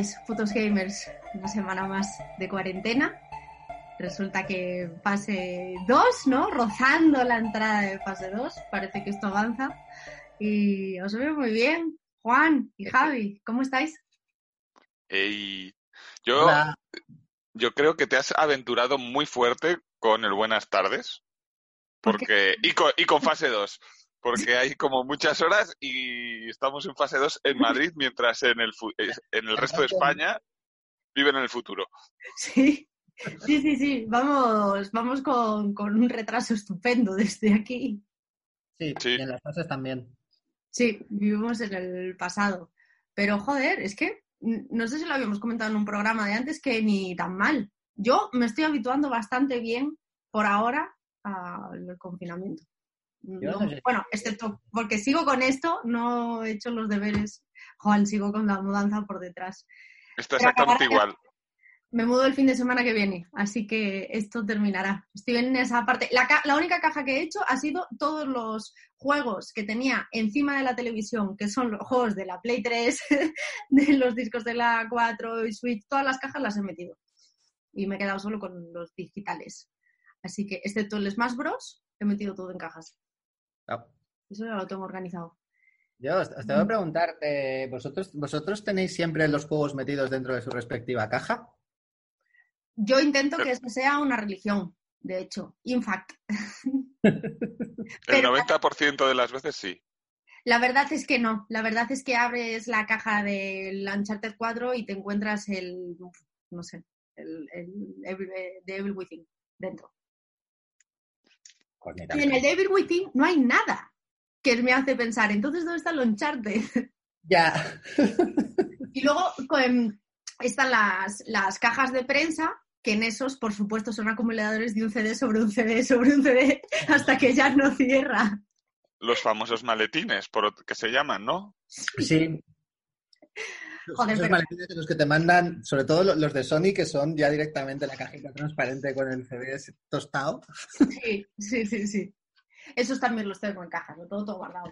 Tardes, Futos Gamers. Una semana más de cuarentena. Resulta que fase 2, ¿no? Rozando la entrada de fase 2. Parece que esto avanza. Y os veo muy bien. Juan y Javi, ¿cómo estáis? Yo, yo creo que te has aventurado muy fuerte con el buenas tardes. Porque, y, con, y con fase 2. Porque hay como muchas horas y estamos en fase 2 en Madrid, mientras en el, eh, en el resto de España viven en el futuro. Sí, sí, sí, sí. Vamos, vamos con, con un retraso estupendo desde aquí. Sí, Sí. y en las fases también. Sí, vivimos en el pasado. Pero joder, es que no sé si lo habíamos comentado en un programa de antes que ni tan mal. Yo me estoy habituando bastante bien por ahora al confinamiento. No- no sé. bueno, excepto porque sigo con esto, no he hecho los deberes. Juan, sigo con la mudanza por detrás. Está exactamente igual. Me mudo el fin de semana que viene, así que esto terminará. Estoy en esa parte. La, ca- la única caja que he hecho ha sido todos los juegos que tenía encima de la televisión, que son los juegos de la Play 3, de los discos de la 4 y Switch, todas las cajas las he metido. Y me he quedado solo con los digitales. Así que, excepto el Smash Bros, he metido todo en cajas. Ah, Eso ya lo tengo organizado. Yo os, os tengo que preguntar, eh, ¿vosotros, ¿vosotros tenéis siempre los juegos metidos dentro de su respectiva caja? Yo intento que eso sea una religión, de hecho. In fact. El Pero- 90% de las veces sí. La verdad es que no. La verdad es que abres la caja del Uncharted 4 y te encuentras el, no sé, el, el Evil, eh, The Evil Within dentro. Pues Y tanto. en el Devil Within no hay nada que me hace pensar, entonces, ¿dónde está el Uncharted? Ya. Y luego con- están las, las cajas de prensa, que en esos, por supuesto, son acumuladores de un CD sobre un CD sobre un CD, hasta que ya no cierra. Los famosos maletines, por que se llaman, ¿no? Sí. Joder, Esos pero- maletines de los que te mandan, sobre todo lo- los de Sony, que son ya directamente la cajita transparente con el CD tostado. Sí, sí, sí, sí. Esos también los tengo en cajas, lo tengo todo guardado.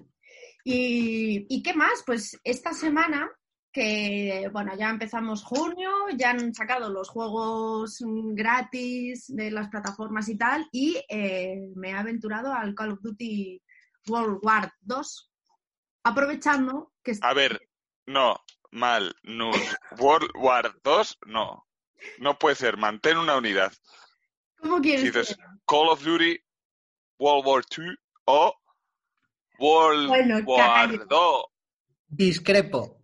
Y, ¿y qué más? Pues esta semana, que bueno, ya empezamos junio, ya han sacado los juegos gratis de las plataformas y tal, y eh, me he aventurado al Call of Duty World War 2, aprovechando que A ver, no, mal, no. World War 2, no. No puede ser, mantén una unidad. ¿Cómo quieres Si dices Call of Duty, World War 2 o World Bueno, War carajo. 2. Discrepo.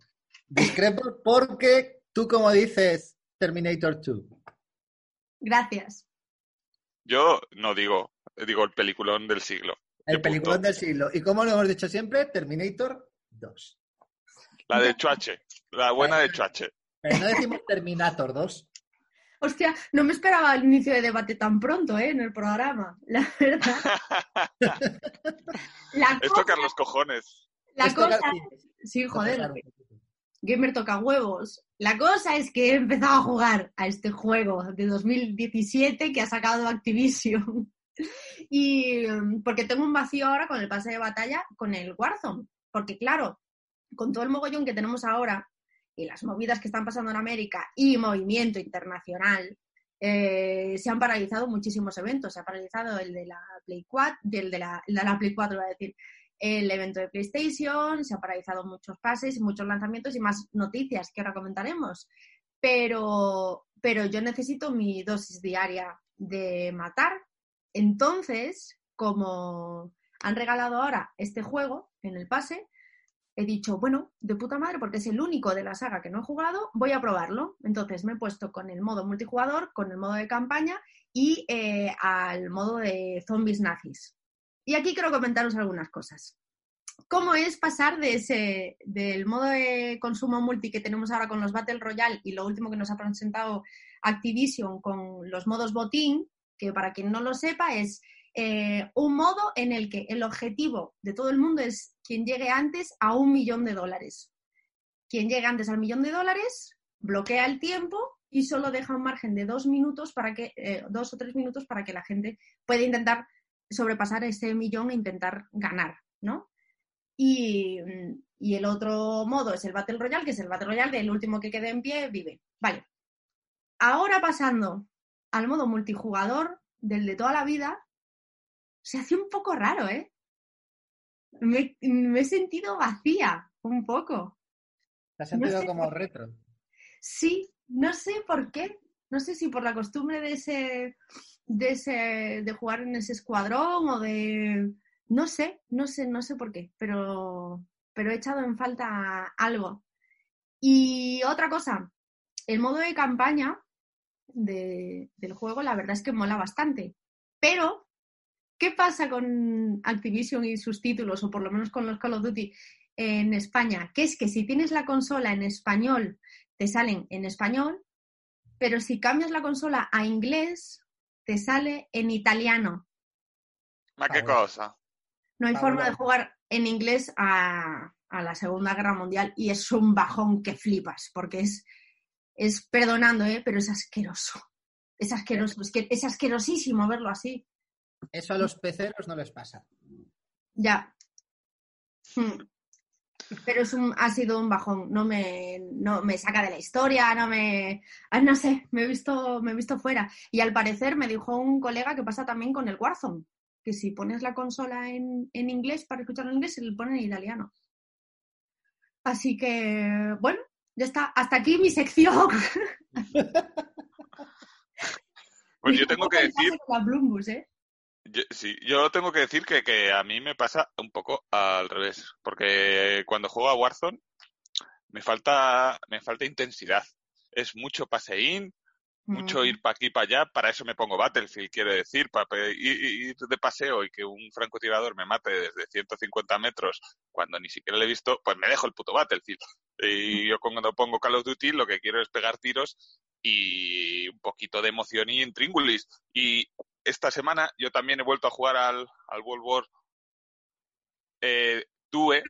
Discrepo porque tú, como dices, Terminator 2. Gracias. Yo no digo, digo el peliculón del siglo. El peliculón punto. del siglo. ¿Y como lo hemos dicho siempre? Terminator 2. La de Chuache, la buena de Chuache. Pero no decimos Terminator 2. Hostia, no me esperaba el inicio de debate tan pronto, ¿eh? En el programa, la verdad. La Es cosa, tocar los cojones. la Esto cosa, sí, sí, joder, tocar. Gamer toca huevos. La cosa es que he empezado a jugar a este juego de 2017 que ha sacado Activision. Y mm, porque tengo un vacío ahora con el pase de batalla con el Warzone. Porque claro, con todo el mogollón que tenemos ahora y las movidas que están pasando en América y movimiento internacional, eh, se han paralizado muchísimos eventos. Se ha paralizado el de la Play 4, el de la, de la Play 4, iba a decir, el evento de PlayStation, se han paralizado muchos pases, muchos lanzamientos y más noticias que ahora comentaremos. Pero, pero yo necesito mi dosis diaria de matar. Entonces, como han regalado ahora este juego en el pase, he dicho, bueno, de puta madre, porque es el único de la saga que no he jugado, voy a probarlo. Entonces me he puesto con el modo multijugador, con el modo de campaña y eh, al modo de zombies nazis. Y aquí quiero comentaros algunas cosas. ¿Cómo es pasar de ese, del modo de consumo multi que tenemos ahora con los Battle Royale y lo último que nos ha presentado Activision con los modos botín, que para quien no lo sepa es eh, un modo en el que el objetivo de todo el mundo es quien llegue antes a un millón de dólares. Quien llegue antes al millón de dólares bloquea el tiempo y solo deja un margen de dos minutos para que, eh, dos o tres minutos para que la gente pueda intentar sobrepasar ese millón e intentar ganar, ¿no? Y, y, el otro modo es el Battle Royale, que es el Battle Royale del último que quede en pie vive. Vale. Ahora pasando al modo multijugador del de toda la vida, se hace un poco raro, ¿eh? Me, he sentido vacía, un poco. ¿Te has sentido como retro? Sí, no sé por qué. No sé si por la costumbre de ese, de ese, de jugar en ese escuadrón o de, no sé, no sé, no sé por qué, pero, pero he echado en falta algo. Y otra cosa, el modo de campaña del juego, la verdad es que mola bastante, pero ¿Qué pasa con Activision y sus títulos, o por lo menos con los Call of Duty en España? Que es que si tienes la consola en español, te salen en español, pero si cambias la consola a inglés, te sale en italiano. ¿Ma qué cosa? No hay forma de jugar en inglés a, la Segunda Guerra Mundial y es un bajón que flipas, porque es, es perdonando, ¿eh? pero es asqueroso. Es asqueroso, es que es asquerosísimo verlo así. Eso a los peceros no les pasa. Ya. Hmm. Pero es un, ha sido un bajón. No me, no me saca de la historia, no me. Ah, no sé, me he, visto, me he visto fuera. Y al parecer me dijo un colega que pasa también con el Warzone. Que si pones la consola en, en inglés para escuchar en inglés, se le pone en italiano. Así que, bueno, ya está. Hasta aquí mi sección. Pues yo tengo que decir. La Blumbus, ¿eh? Yo, sí, yo tengo que decir que, que, a mí me pasa un poco al revés, porque cuando juego a Warzone me falta, me falta intensidad. Es mucho paseín, mucho ir para aquí para allá, para eso me pongo Battlefield, quiere decir, para ir, de paseo y que un francotirador me mate desde 150 metros cuando ni siquiera le he visto, pues me dejo el puto Battlefield. Y yo cuando pongo Call of Duty lo que quiero es pegar tiros y un poquito de emoción y intríngulis. Y esta semana yo también he vuelto a jugar al, al World War eh, Due.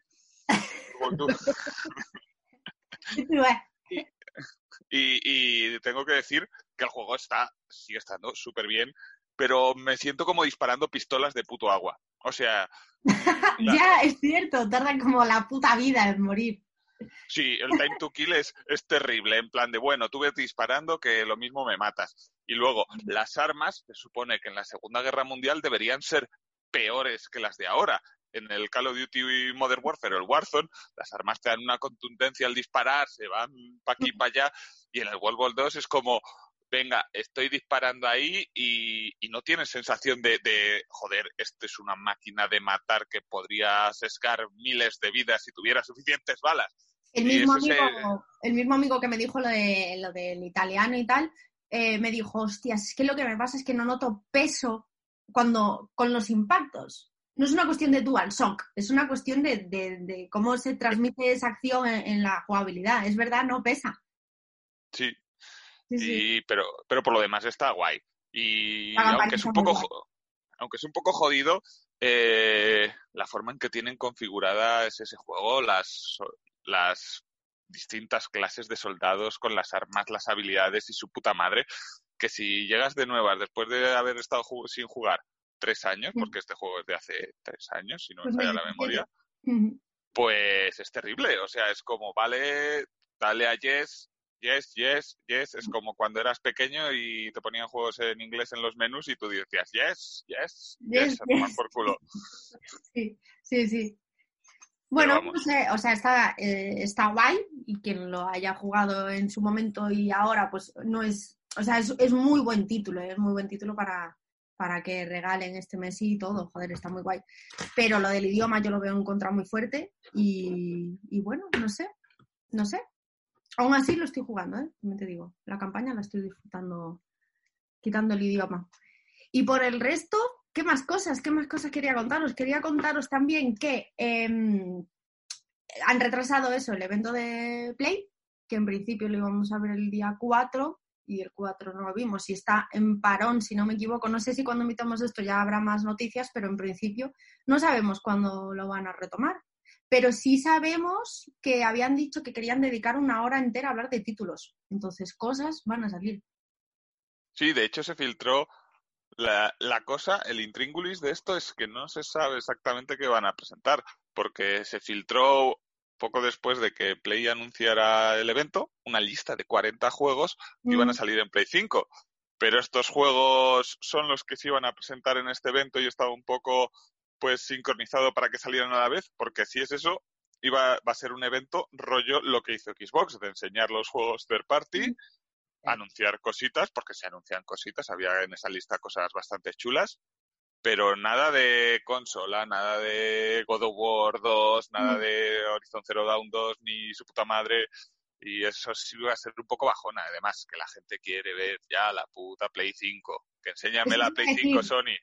y, y, tengo que decir que el juego está, sigue estando súper bien, pero me siento como disparando pistolas de puto agua. O sea... ya, es cierto, tardan como la puta vida en morir. Sí, el time to kill es, es terrible, en plan de, bueno, tú ves disparando que lo mismo me matas. Y luego, las armas, se supone que en la Segunda Guerra Mundial deberían ser peores que las de ahora. En el Call of Duty Modern Warfare o el Warzone, las armas te dan una contundencia al disparar, se van para aquí y para allá, y en el World War 2 es como, venga, estoy disparando ahí y, no tienes sensación de, de, joder, esto es una máquina de matar que podría sesgar miles de vidas si tuviera suficientes balas. El mismo, amigo, el mismo amigo que me dijo lo, de, lo del italiano y tal, eh, me dijo, hostias, es que lo que me pasa es que no noto peso cuando con los impactos. No es una cuestión de dual shock, es una cuestión de, cómo se transmite esa acción en, la jugabilidad. Es verdad, no pesa. Sí. Sí, pero, pero por lo demás está guay. Y aunque es un poco aunque es un poco jodido, eh, la forma en que tienen configurada es ese juego, las, las distintas clases de soldados con las armas, las habilidades y su puta madre, que si llegas de nuevas después de haber estado sin jugar tres años, porque este juego es de hace tres años, si no me pues falla la memoria, pues es terrible. O sea, es como, vale, dale a Yes, yes, yes, yes. Es como cuando eras pequeño y te ponían juegos en inglés en los menús y tú decías yes, yes, yes, yes, por culo. Sí, sí, sí. Bueno, o sea, está, eh, está guay y quien lo haya jugado en su momento y ahora, pues no es, o sea, es, es muy buen título, ¿eh? es muy buen título para, para que regalen este mes y todo, joder, está muy guay. Pero lo del idioma yo lo veo en contra muy fuerte y, y bueno, no sé, no sé. Aún así lo estoy jugando, ¿eh? te digo, la campaña la estoy disfrutando quitando el idioma. Y por el resto, ¿qué más cosas? ¿Qué más cosas quería contaros? Quería contaros también que em, han retrasado eso, el evento de Play, que en principio lo íbamos a ver el día 4 y el 4 no lo vimos y está en parón, si no me equivoco. No sé si cuando invitamos esto ya habrá más noticias, pero en principio no sabemos cuándo lo van a retomar. Pero sí sabemos que habían dicho que querían dedicar una hora entera a hablar de títulos. Entonces, cosas van a salir. Sí, de hecho se filtró la, la cosa, el intríngulis de esto es que no se sabe exactamente qué van a presentar, porque se filtró poco después de que Play anunciara el evento, una lista de 40 juegos que iban a mm. salir en Play 5. Pero estos juegos son los que se iban a presentar en este evento y estaba un poco pues sincronizado para que salieran a la vez, porque si es eso, iba, va a ser un evento rollo lo que hizo Xbox, de enseñar los juegos third party, anunciar cositas, porque se anuncian cositas, había en esa lista cosas bastante chulas, pero nada de consola, nada de God of War 2, nada de Horizon Zero Dawn 2, ni su puta madre. Y eso sí va a ser un poco bajona, además, que la gente quiere ver ya la puta Play 5. Que enséñame la Play 5, Sony.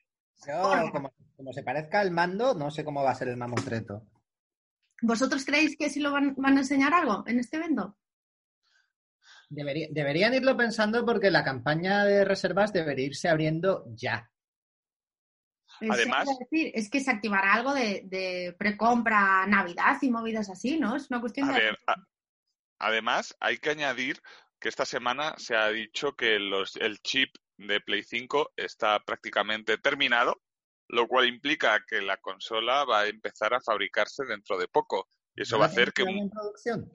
Yo, como, se parezca al mando, no sé cómo va a ser el mamotreto. ¿Vosotros creéis que sí lo van, a enseñar algo en este evento? deberían irlo pensando porque la campaña de reservas debería irse abriendo ya. Además, es que se activará algo de, de precompra Navidad y movidas así, ¿no? Es una cuestión de... además, hay que añadir que esta semana se ha dicho que los, el chip de Play 5 está prácticamente terminado, lo cual implica que la consola va a empezar a fabricarse dentro de poco. Y eso va a hacer que... En producción?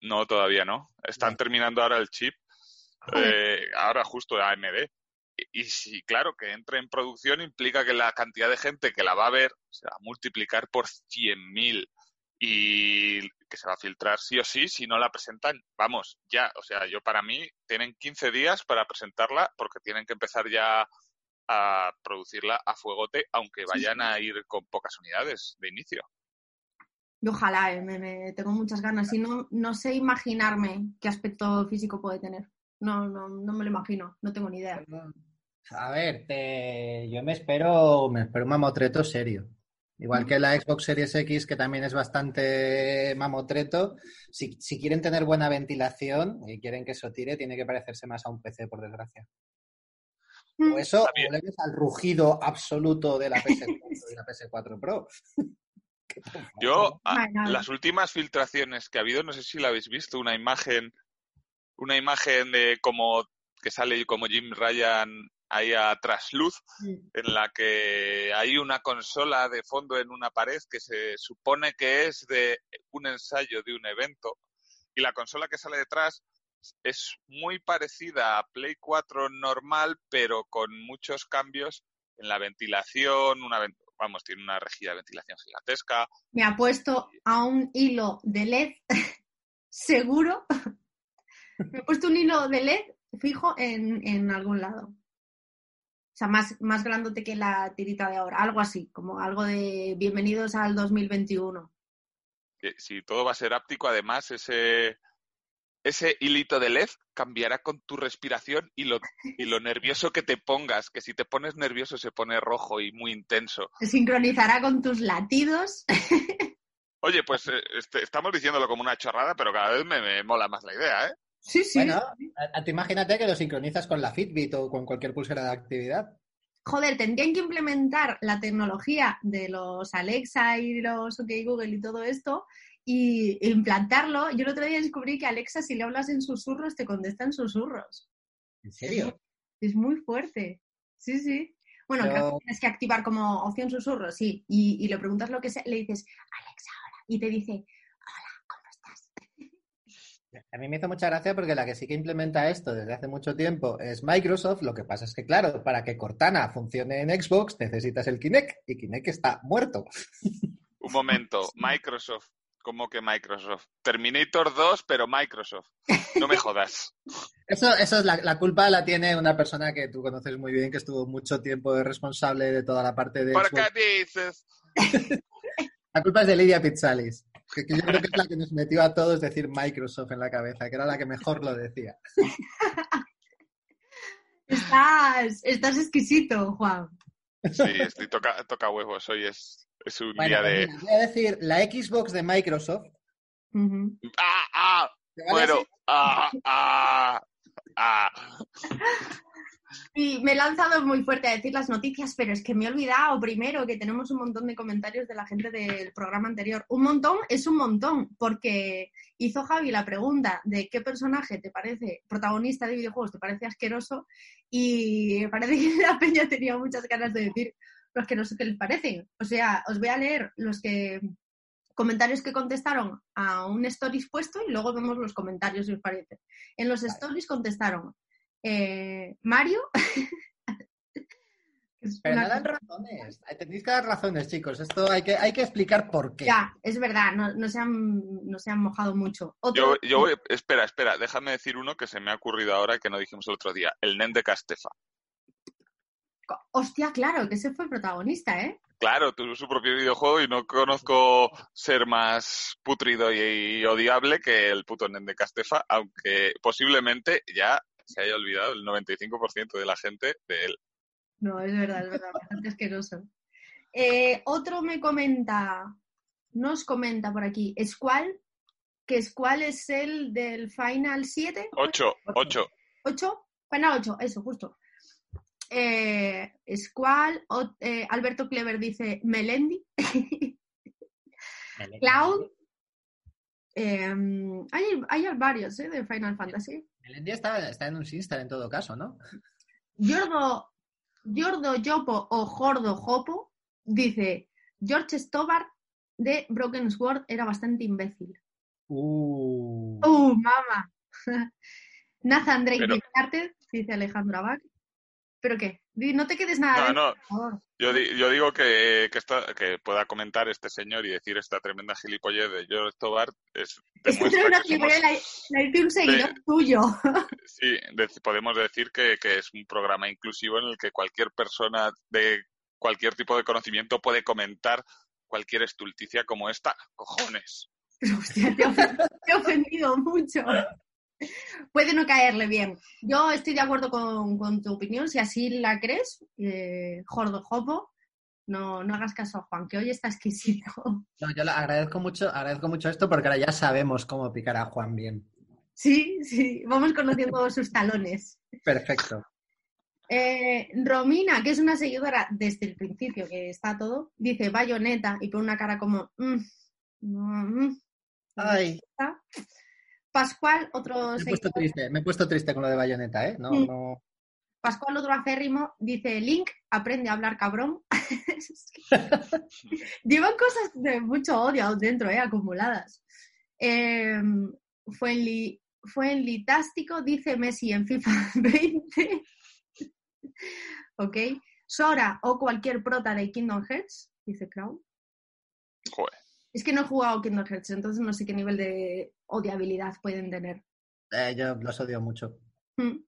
No, todavía no. Están terminando ahora el chip. Eh, ahora justo de AMD y si, claro, que entre en producción implica que la cantidad de gente que la va a ver se va a multiplicar por 100.000 y que se va a filtrar sí o sí si no la presentan, vamos, ya, o sea, yo para mí tienen 15 días para presentarla porque tienen que empezar ya a producirla a fuegote, aunque vayan a ir con pocas unidades de inicio. Ojalá, eh, me, tengo muchas ganas y no, no sé imaginarme qué aspecto físico puede tener. No, no, no me lo imagino, no tengo ni idea. A ver, yo me espero, me espero un mamotreto serio. Igual que la Xbox Series X, que también es bastante mamotreto, si, si quieren tener buena ventilación y quieren que eso tire, tiene que parecerse más a un PC, por desgracia. O eso, o al rugido absoluto de la PS4 y la PS4 Pro. Yo, las últimas filtraciones que ha habido, no sé si la habéis visto, una imagen una imagen de como que sale como Jim Ryan ahí a trasluz, en la que hay una consola de fondo en una pared que se supone que es de un ensayo de un evento. Y la consola que sale detrás es muy parecida a Play 4 normal, pero con muchos cambios en la ventilación, una vamos, tiene una rejilla de ventilación gigantesca. Me ha puesto a un hilo de LED seguro me he puesto un hilo de LED fijo en, algún lado. O sea, más, más grandote que la tirita de ahora. Algo así, como algo de bienvenidos al 2021. Si todo va a ser áptico, además, ese, ese hilito de LED cambiará con tu respiración y lo, y lo nervioso que te pongas, que si te pones nervioso se pone rojo y muy intenso. Se sincronizará con tus latidos. Oye, pues eh, este, estamos diciéndolo como una chorrada, pero cada vez me mola más la idea, ¿eh? Sí, sí. Bueno, a, imagínate que lo sincronizas con la Fitbit o con cualquier pulsera de actividad. Joder, tendrían que implementar la tecnología de los Alexa y los OK Google y todo esto y implantarlo. Yo el otro día descubrí que Alexa, si le hablas en susurros, te contesta en susurros. ¿En serio? Es muy fuerte. Sí, sí. Bueno, creo que tienes que activar como opción susurros, sí. Y, y le preguntas lo que sea, le dices, Alexa, ahora. Y te dice, a mí me hizo mucha gracia porque la que sí que implementa esto desde hace mucho tiempo es Microsoft. Lo que pasa es que, claro, para que Cortana funcione en Xbox necesitas el Kinect y Kinect está muerto. Un momento, Microsoft ¿Cómo que Microsoft? Terminator 2, pero Microsoft. No me jodas. Eso, eso es la, culpa la tiene una persona que tú conoces muy bien, que estuvo mucho tiempo responsable de toda la parte de. ¿Por qué dices? la culpa es de Lidia Pizzalis. Que, yo creo que es la que nos metió a todos decir Microsoft en la cabeza, que era la que mejor lo decía. Estás, estás exquisito, Juan. Sí, estoy toca, toca huevos. Hoy es, es un día de. voy a decir, la Xbox de Microsoft. ¡Ah! ¡Ah! Bueno, ¡ah! ¡ah! ¡ah! Y me he lanzado muy fuerte a decir las noticias, pero es que me he olvidado primero que tenemos un montón de comentarios de la gente del programa anterior. Un montón es un montón, porque hizo Javi la pregunta de qué personaje te parece protagonista de videojuegos, te parece asqueroso, y me parece que la peña tenía muchas ganas de decir los que no sé qué les parecen. O sea, os voy a leer los que comentarios que contestaron a un stories puesto y luego vemos los comentarios si os parece. En los stories contestaron eh, Mario. Pero no dan razones. Tenéis que dar razones, chicos. Esto hay que, hay que explicar por qué. Ya, es verdad, no, se, han, no se han mojado mucho. Yo, yo espera, espera, déjame decir uno que se me ha ocurrido ahora que no dijimos el otro día. El Nen de Castefa. Hostia, claro, que ese fue el protagonista, ¿eh? Claro, tuvo su propio videojuego y no conozco ser más putrido y, odiable que el puto Nen de Castefa, aunque posiblemente ya se haya olvidado el 95% de la gente de él. No, es verdad, es verdad, bastante asqueroso. Eh, otro me comenta, nos comenta por aquí, ¿Squall? ¿Que Squall es el del Final 7? 8, 8. ¿8? Final 8, eso, justo. Eh, Squall, eh, Alberto Clever dice Melendi. Cloud. Eh, hay, hay, varios ¿eh? de Final Fantasy. Melendi está, está en un Sinstar en todo caso, ¿no? Giordo, Giordo Yopo o Jordo Jopo dice George Stobart de Broken Sword era bastante imbécil. Uh, uh mama. Nathan Drake Pero... dice Alejandro Abad. ¿Pero qué? No te quedes nada. No, no. Yo, yo, digo que, que, que, pueda comentar este señor y decir esta tremenda gilipollez de George Tobar es. Es una la, un seguidor tuyo. Sí, podemos decir que, que es un programa inclusivo en el que cualquier persona de cualquier tipo de conocimiento puede comentar cualquier estulticia como esta. ¡Cojones! Hostia, te he ofendido mucho puede no caerle bien. Yo estoy de acuerdo con, tu opinión, si así la crees, eh, Jordo Jopo, no, no hagas caso a Juan, que hoy está exquisito. No, yo le agradezco mucho, agradezco mucho esto porque ahora ya sabemos cómo picar a Juan bien. Sí, sí, vamos conociendo sus talones. Perfecto. Eh, Romina, que es una seguidora desde el principio, que está todo, dice bayoneta y pone una cara como... Mm, mm, mm, Ay. Pascual, otro... Me he, puesto triste, me he puesto triste con lo de bayoneta, ¿eh? No, mm. no... Pascual, otro acérrimo, dice, Link, aprende a hablar cabrón. Llevan cosas de mucho odio dentro, ¿eh? Acumuladas. Fue, en fue en Litástico, dice Messi en FIFA 20. ok. Sora o cualquier prota de Kingdom Hearts, dice Crown. Joder. Es que no he jugado Kingdom Hearts, entonces no sé qué nivel de odiabilidad pueden tener. Eh, yo los odio mucho. Mm.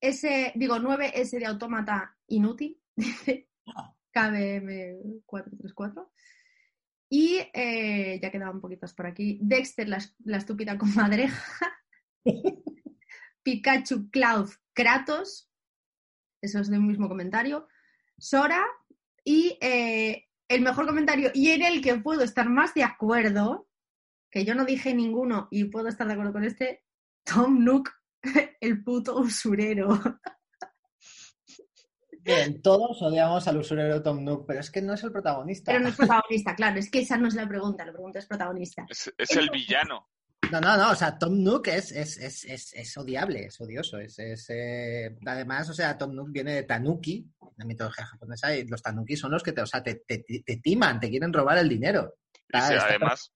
Ese, digo, 9S de autómata inútil, KBM434. Y eh, ya quedaban poquitas por aquí. Dexter, la, estúpida comadreja. Pikachu, Cloud, Kratos. Eso es del mismo comentario. Sora. Y eh, el mejor comentario y en el que puedo estar más de acuerdo, que yo no dije ninguno y puedo estar de acuerdo con este, Tom Nook, el puto usurero. Bien, todos odiamos al usurero Tom Nook, pero es que no es el protagonista. Pero no es protagonista, claro, es que esa no es la pregunta, la pregunta es protagonista. Es, el villano. No, no, no, o sea, Tom Nook es, es, es, es odiable, es odioso. Es, eh, Además, o sea, Tom Nook viene de Tanuki, la mitología japonesa, y los Tanuki son los que te, o sea, te, te, timan, te quieren robar el dinero. Y, además,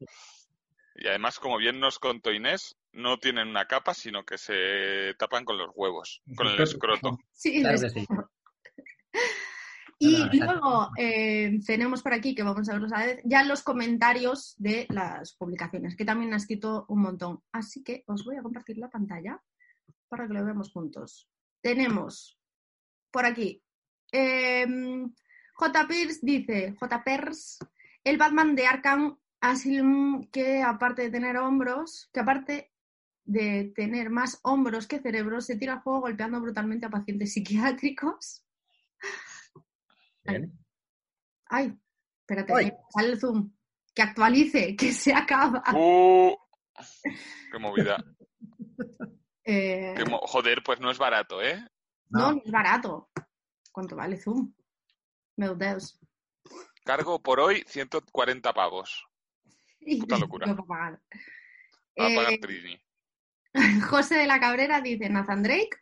y además, como bien nos contó Inés, no tienen una capa, sino que se tapan con los huevos, con el escroto. Sí, claro sí. Y luego eh, tenemos por aquí, que vamos a verlos a vez, ya los comentarios de las publicaciones, que también ha escrito un montón. Así que os voy a compartir la pantalla para que lo veamos juntos. Tenemos por aquí. Em, J. Pierce dice, J. Pers, el Batman de Arkham Asylum, que aparte de tener hombros, que aparte de tener más hombros que cerebros, se tira al juego golpeando brutalmente a pacientes psiquiátricos. Ay, espérate, sale el zoom. Que actualice, que se acaba. Uh, ¡Qué movida! Eh, joder, pues no es barato, ¿eh? No, no, es barato. ¿Cuánto vale Zoom? Meu Deus. Cargo por hoy 140 pavos. Puta locura. No pagar. Va a pagar eh, Trini. José de la Cabrera dice Nathan Drake.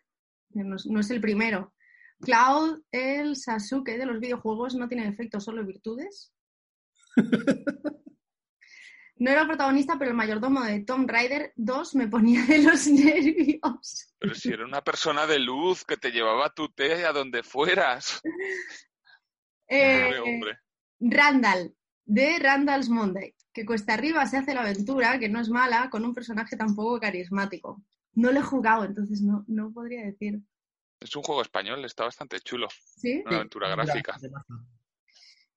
no, es el primero. Cloud, el Sasuke de los videojuegos, no tiene efectos, solo virtudes. No era protagonista, pero el mayordomo de Tomb Raider 2 me ponía de los nervios. Pero si era una persona de luz que te llevaba tu té a donde fueras. Eh, Randall, de Randall's Monday, que cuesta arriba se hace la aventura, que no es mala, con un personaje tan poco carismático. No lo he jugado, entonces no, no podría decir. Es un juego español, está bastante chulo. ¿Sí? Una aventura gráfica.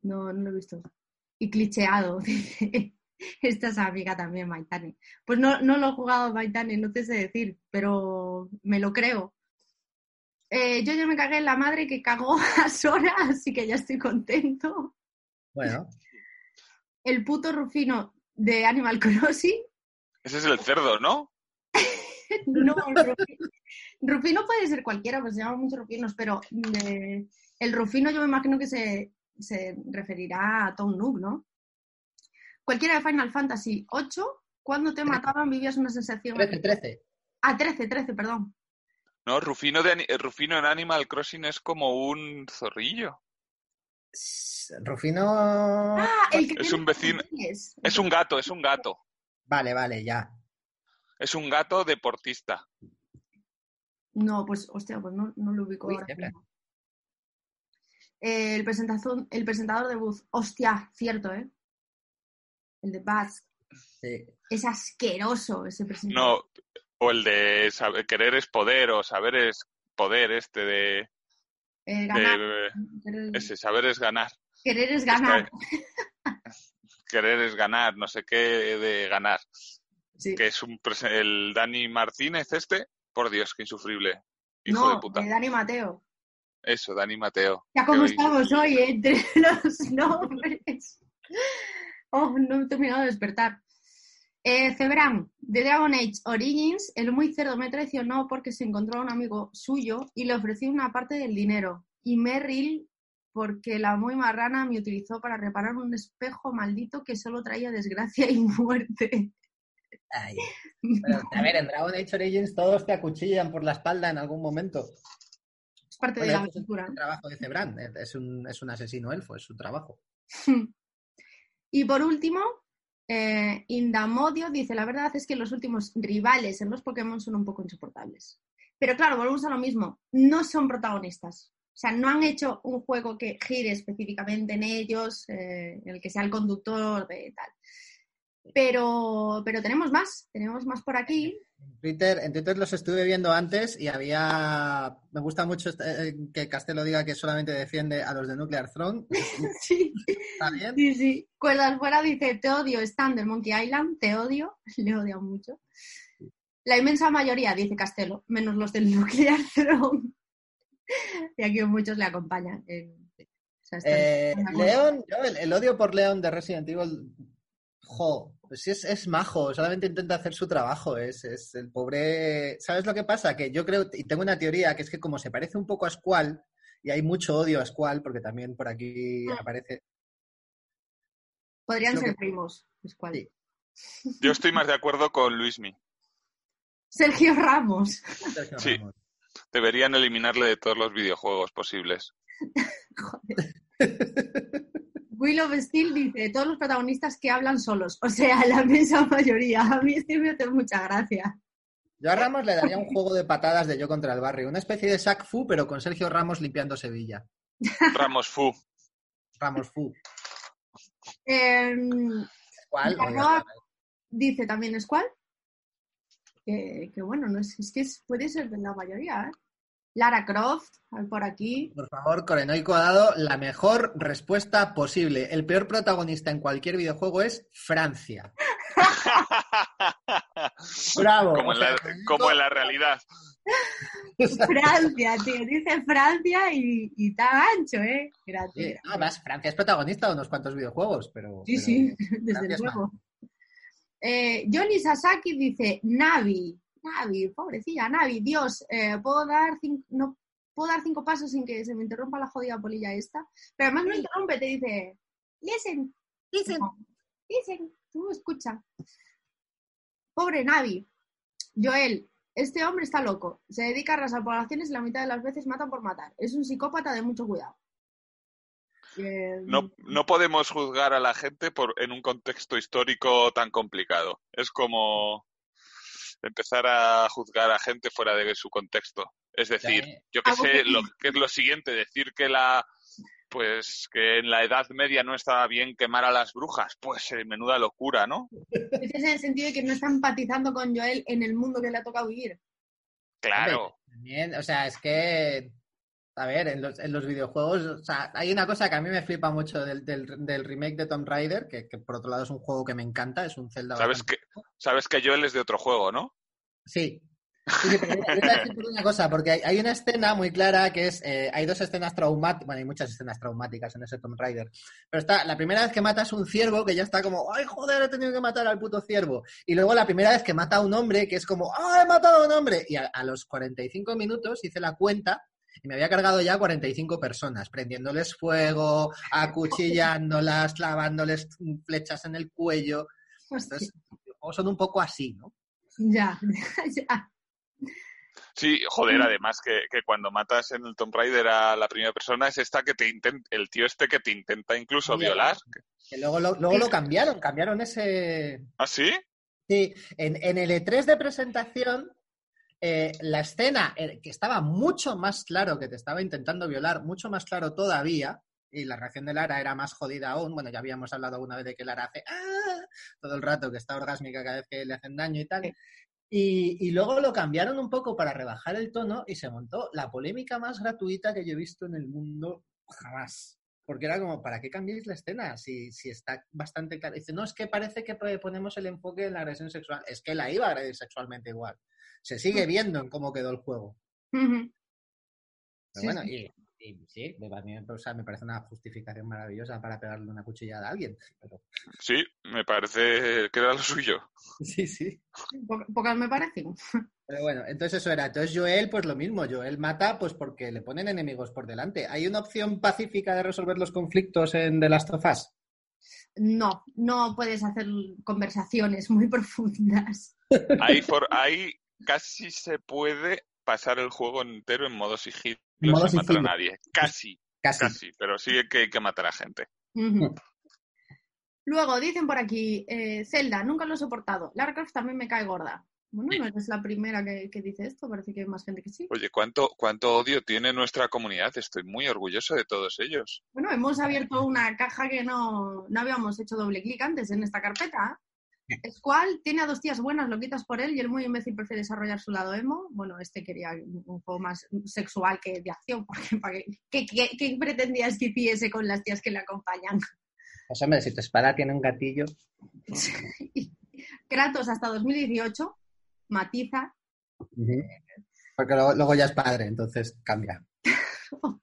No, no lo he visto. Y clicheado, Esta es amiga también, Maitani. Pues no, no lo he jugado, Maitani, no te sé decir, pero me lo creo. Eh, yo ya me cagué en la madre que cagó a Sora, así que ya estoy contento. Bueno. El puto Rufino de Animal Crossing. Ese es el cerdo, ¿no? no, Rufino, puede ser cualquiera, pues se llaman muchos Rufinos, pero eh, el Rufino yo me imagino que se, se referirá a Tom Nook, ¿no? Cualquiera de Final Fantasy 8, cuando te mataban vivías una sensación... 13, 13. Ah, 13, 13, perdón. No, Rufino, de, Rufino en Animal Crossing es como un zorrillo. Rufino. Ah, el que es un vecino. Es un gato, es un gato. Vale, vale, ya. Es un gato deportista. No, pues, hostia, pues no, no lo ubico ahora. el, presentador, el presentador de Buzz. Hostia, cierto, ¿eh? El de Buzz. Sí. Es asqueroso ese presentador. No, o el de querer es poder o saber es poder, este de... Eh, ganar. ese, saber es ganar. Querer es ganar. querer es ganar, no sé qué de ganar. Que es un el Dani Martínez este, por Dios, qué insufrible. Hijo de puta. Dani Mateo. Eso, Dani Mateo. Ya como estamos hoy, ¿eh? entre los nombres. Oh, no he terminado de despertar. Eh, Cebran, de Dragon Age Origins, el muy cerdo me traicionó porque se encontró a un amigo suyo y le ofreció una parte del dinero. Y Merrill, porque la muy marrana me utilizó para reparar un espejo maldito que solo traía desgracia y muerte. a ver, en Dragon Age Origins todos te acuchillan por la espalda en algún momento. Es parte de la aventura. Es el trabajo de Cebran, es un, es un asesino elfo, es su trabajo. y por último, eh, Indamodio dice, la verdad es que los últimos rivales en los Pokémon son un poco insoportables. Pero claro, volvemos a lo mismo, no son protagonistas. O sea, no han hecho un juego que gire específicamente en ellos, eh, en el que sea el conductor de tal. Pero, pero tenemos más, tenemos más por aquí. En Twitter, en Twitter los estuve viendo antes y había. Me gusta mucho eh, que Castelo diga que solamente defiende a los de Nuclear Throne. sí. ¿Está bien? Sí, sí. Cuerdas fuera dice: Te odio, Stan del Monkey Island, te odio. Le odio mucho. La inmensa mayoría, dice Castelo, menos los del Nuclear Throne. y aquí muchos le acompañan. Eh, León, el, odio por León de Resident Evil jo, pues es, es majo, solamente intenta hacer su trabajo, es, es, el pobre... ¿Sabes lo que pasa? Que yo creo, y tengo una teoría, que es que como se parece un poco a Squall, y hay mucho odio a Squall, porque también por aquí ah. aparece... Podrían ser primos, Squall. Yo estoy más de acuerdo con Luismi. Sergio Ramos. sí, deberían eliminarle de todos los videojuegos posibles. Joder. Willow Steel dice, todos los protagonistas que hablan solos, o sea, la inmensa mayoría. A mí este me hace mucha gracia. Yo a Ramos le daría un juego de patadas de yo contra el barrio, una especie de Sac Fu, pero con Sergio Ramos limpiando Sevilla. Ramos Fu. Ramos Fu. Em, ¿Cuál? dice también es cuál. Que, bueno, no es, es que puede ser de la mayoría, ¿eh? Lara Croft, por aquí. Por favor, Corenoico ha dado la mejor respuesta posible. El peor protagonista en cualquier videojuego es Francia. Bravo. Como en la, realidad. Francia, tío. Dice Francia y, y está ancho, ¿eh? Gracias. además, Francia es protagonista de unos cuantos videojuegos, pero. Sí, sí, desde luego. Eh, Johnny Sasaki dice Navi. Navi, pobrecilla, Navi, Dios, eh, puedo dar cinco, no puedo dar cinco pasos sin que se me interrumpa la jodida polilla esta. Pero además no interrumpe, te dice, listen, listen, listen, tú escucha. Pobre Navi. Joel, este hombre está loco. Se dedica a arrasar poblaciones y la mitad de las veces mata por matar. Es un psicópata de mucho cuidado. No, no podemos juzgar a la gente por, en un contexto histórico tan complicado. Es como empezar a juzgar a gente fuera de su contexto. Es decir, yo que sé, lo que es lo siguiente, decir que la pues que en la Edad Media no estaba bien quemar a las brujas, pues eh, menuda locura, ¿no? Ese es en el sentido de que no está empatizando con Joel en el mundo que le ha tocado vivir. Claro. o sea, es que a ver, en los, en los, videojuegos, o sea, hay una cosa que a mí me flipa mucho del, del, remake de Tomb Raider, que, por otro lado es un juego que me encanta, es un Zelda. Sabes que, sabes que Joel es de otro juego, ¿no? Sí. Sí, pero una cosa, porque hay, una escena muy clara que es, eh, hay dos escenas traumáticas, bueno, hay muchas escenas traumáticas en ese Tomb Raider, pero está, la primera vez que matas un ciervo, que ya está como, ay, joder, he tenido que matar al puto ciervo, y luego la primera vez que mata a un hombre, que es como, ay, he matado a un hombre, y a, a los 45 minutos hice la cuenta y me había cargado ya 45 personas, prendiéndoles fuego, acuchillándolas, clavándoles flechas en el cuello. Entonces, son un poco así, ¿no? Ya, ya. Sí, joder, además que, cuando matas en el Tomb Raider a la primera persona es esta que te intenta, el tío este que te intenta incluso violar. Que luego lo, luego lo cambiaron, cambiaron ese... ¿Ah, sí? Sí, en, en el E3 de presentación eh, la escena eh, que estaba mucho más claro que te estaba intentando violar, mucho más claro todavía, y la reacción de Lara era más jodida aún. Bueno, ya habíamos hablado una vez de que Lara hace ¡Ah! todo el rato, que está orgásmica cada vez que le hacen daño y tal. Y, y, luego lo cambiaron un poco para rebajar el tono y se montó la polémica más gratuita que yo he visto en el mundo jamás. Porque era como, ¿para qué cambiáis la escena? Si, si está bastante claro. Dice, no, es que parece que ponemos el enfoque en la agresión sexual. Es que la iba a agredir sexualmente igual se sigue viendo en cómo quedó el juego. Pero bueno, Y, sí, a mí me parece una justificación maravillosa para pegarle una cuchillada a alguien. Pero... Sí, me parece que era lo suyo. Sí, sí. Pocas me parecen. Pero bueno, entonces eso era. Entonces Joel, pues lo mismo. Joel mata pues porque le ponen enemigos por delante. ¿Hay una opción pacífica de resolver los conflictos en The Last of Us? No, no puedes hacer conversaciones muy profundas. For, hay casi se puede pasar el juego entero en modo sigilo sin matar a nadie. Casi, casi, pero sí que hay que matar a gente. Luego dicen por aquí, eh, Zelda, nunca lo he soportado. Lara Croft también me cae gorda. Bueno, no es la primera que, dice esto, parece que hay más gente que sí. Oye, ¿cuánto, ¿cuánto odio tiene nuestra comunidad? Estoy muy orgulloso de todos ellos. Bueno, hemos abierto una caja que no, no habíamos hecho doble clic antes en esta carpeta. Squall tiene a dos tías buenas, lo quitas por él y el muy imbécil prefiere desarrollar su lado emo. Bueno, este quería un poco más sexual que de acción, porque ¿qué, qué, pretendías que hiciese con las tías que le acompañan? Pues hombre, si tu espada tiene un gatillo. Kratos hasta 2018 matiza. Porque luego, ya es padre, entonces cambia.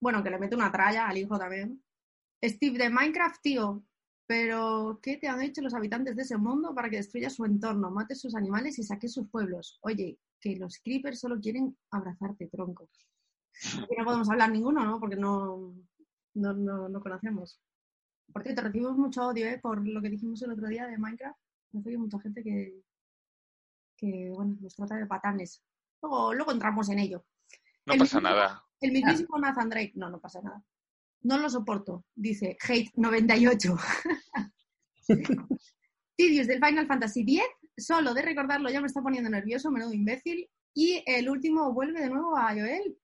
bueno, que le mete una tralla al hijo también. Steve de Minecraft, tío, pero, ¿qué te han hecho los habitantes de ese mundo para que destruyas su entorno, mates sus animales y saques sus pueblos? Oye, que los creepers solo quieren abrazarte, tronco. Aquí no podemos hablar ninguno, ¿no? Porque no, no, no, conocemos. Por cierto, recibimos mucho odio ¿eh? por lo que dijimos el otro día de Minecraft. Hay mucha gente que, que bueno, nos trata de patanes. Luego, luego entramos en ello. No pasa nada. El mismísimo Nathan Drake. No, no pasa nada. No lo soporto, dice Hate98. Tidius del Final Fantasy X, solo de recordarlo ya me está poniendo nervioso, menudo imbécil. Y el último vuelve de nuevo a Joel.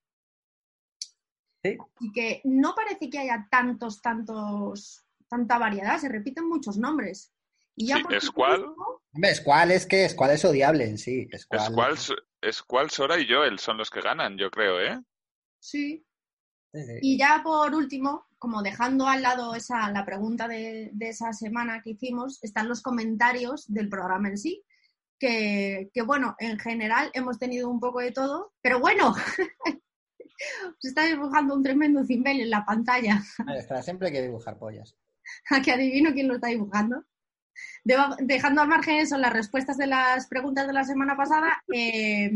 Y que no parece que haya tantos, tantos, tanta variedad, se repiten muchos nombres. Y ya sí, ¿Escual? Hombre, Escual es que Escual es odiable en sí. Escual, Escual, Sora y Joel son los que ganan, yo creo, ¿eh? Sí. Y ya por último, como dejando al lado esa, la pregunta de, de, esa semana que hicimos, están los comentarios del programa en sí, que, que bueno, en general hemos tenido un poco de todo, pero bueno, se está dibujando un tremendo cimbel en la pantalla. siempre hay que dibujar pollas. A que adivino quién lo está dibujando dejando al margen eso, las respuestas de las preguntas de la semana pasada, eh,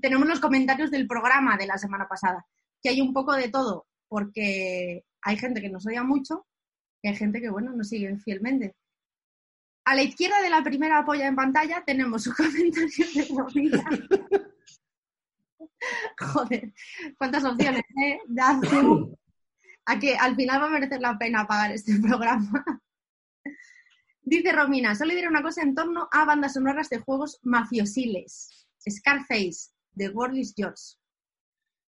tenemos los comentarios del programa de la semana pasada, que hay un poco de todo, porque hay gente que nos odia mucho y hay gente que, bueno, nos sigue fielmente. A la izquierda de la primera polla en pantalla tenemos un comentario de Romina. Joder, cuántas opciones, ¿eh? a que al final va a merecer la pena pagar este programa. Dice Romina, solo diré una cosa en torno a bandas sonoras de juegos mafiosiles. Scarface, de World is Yours.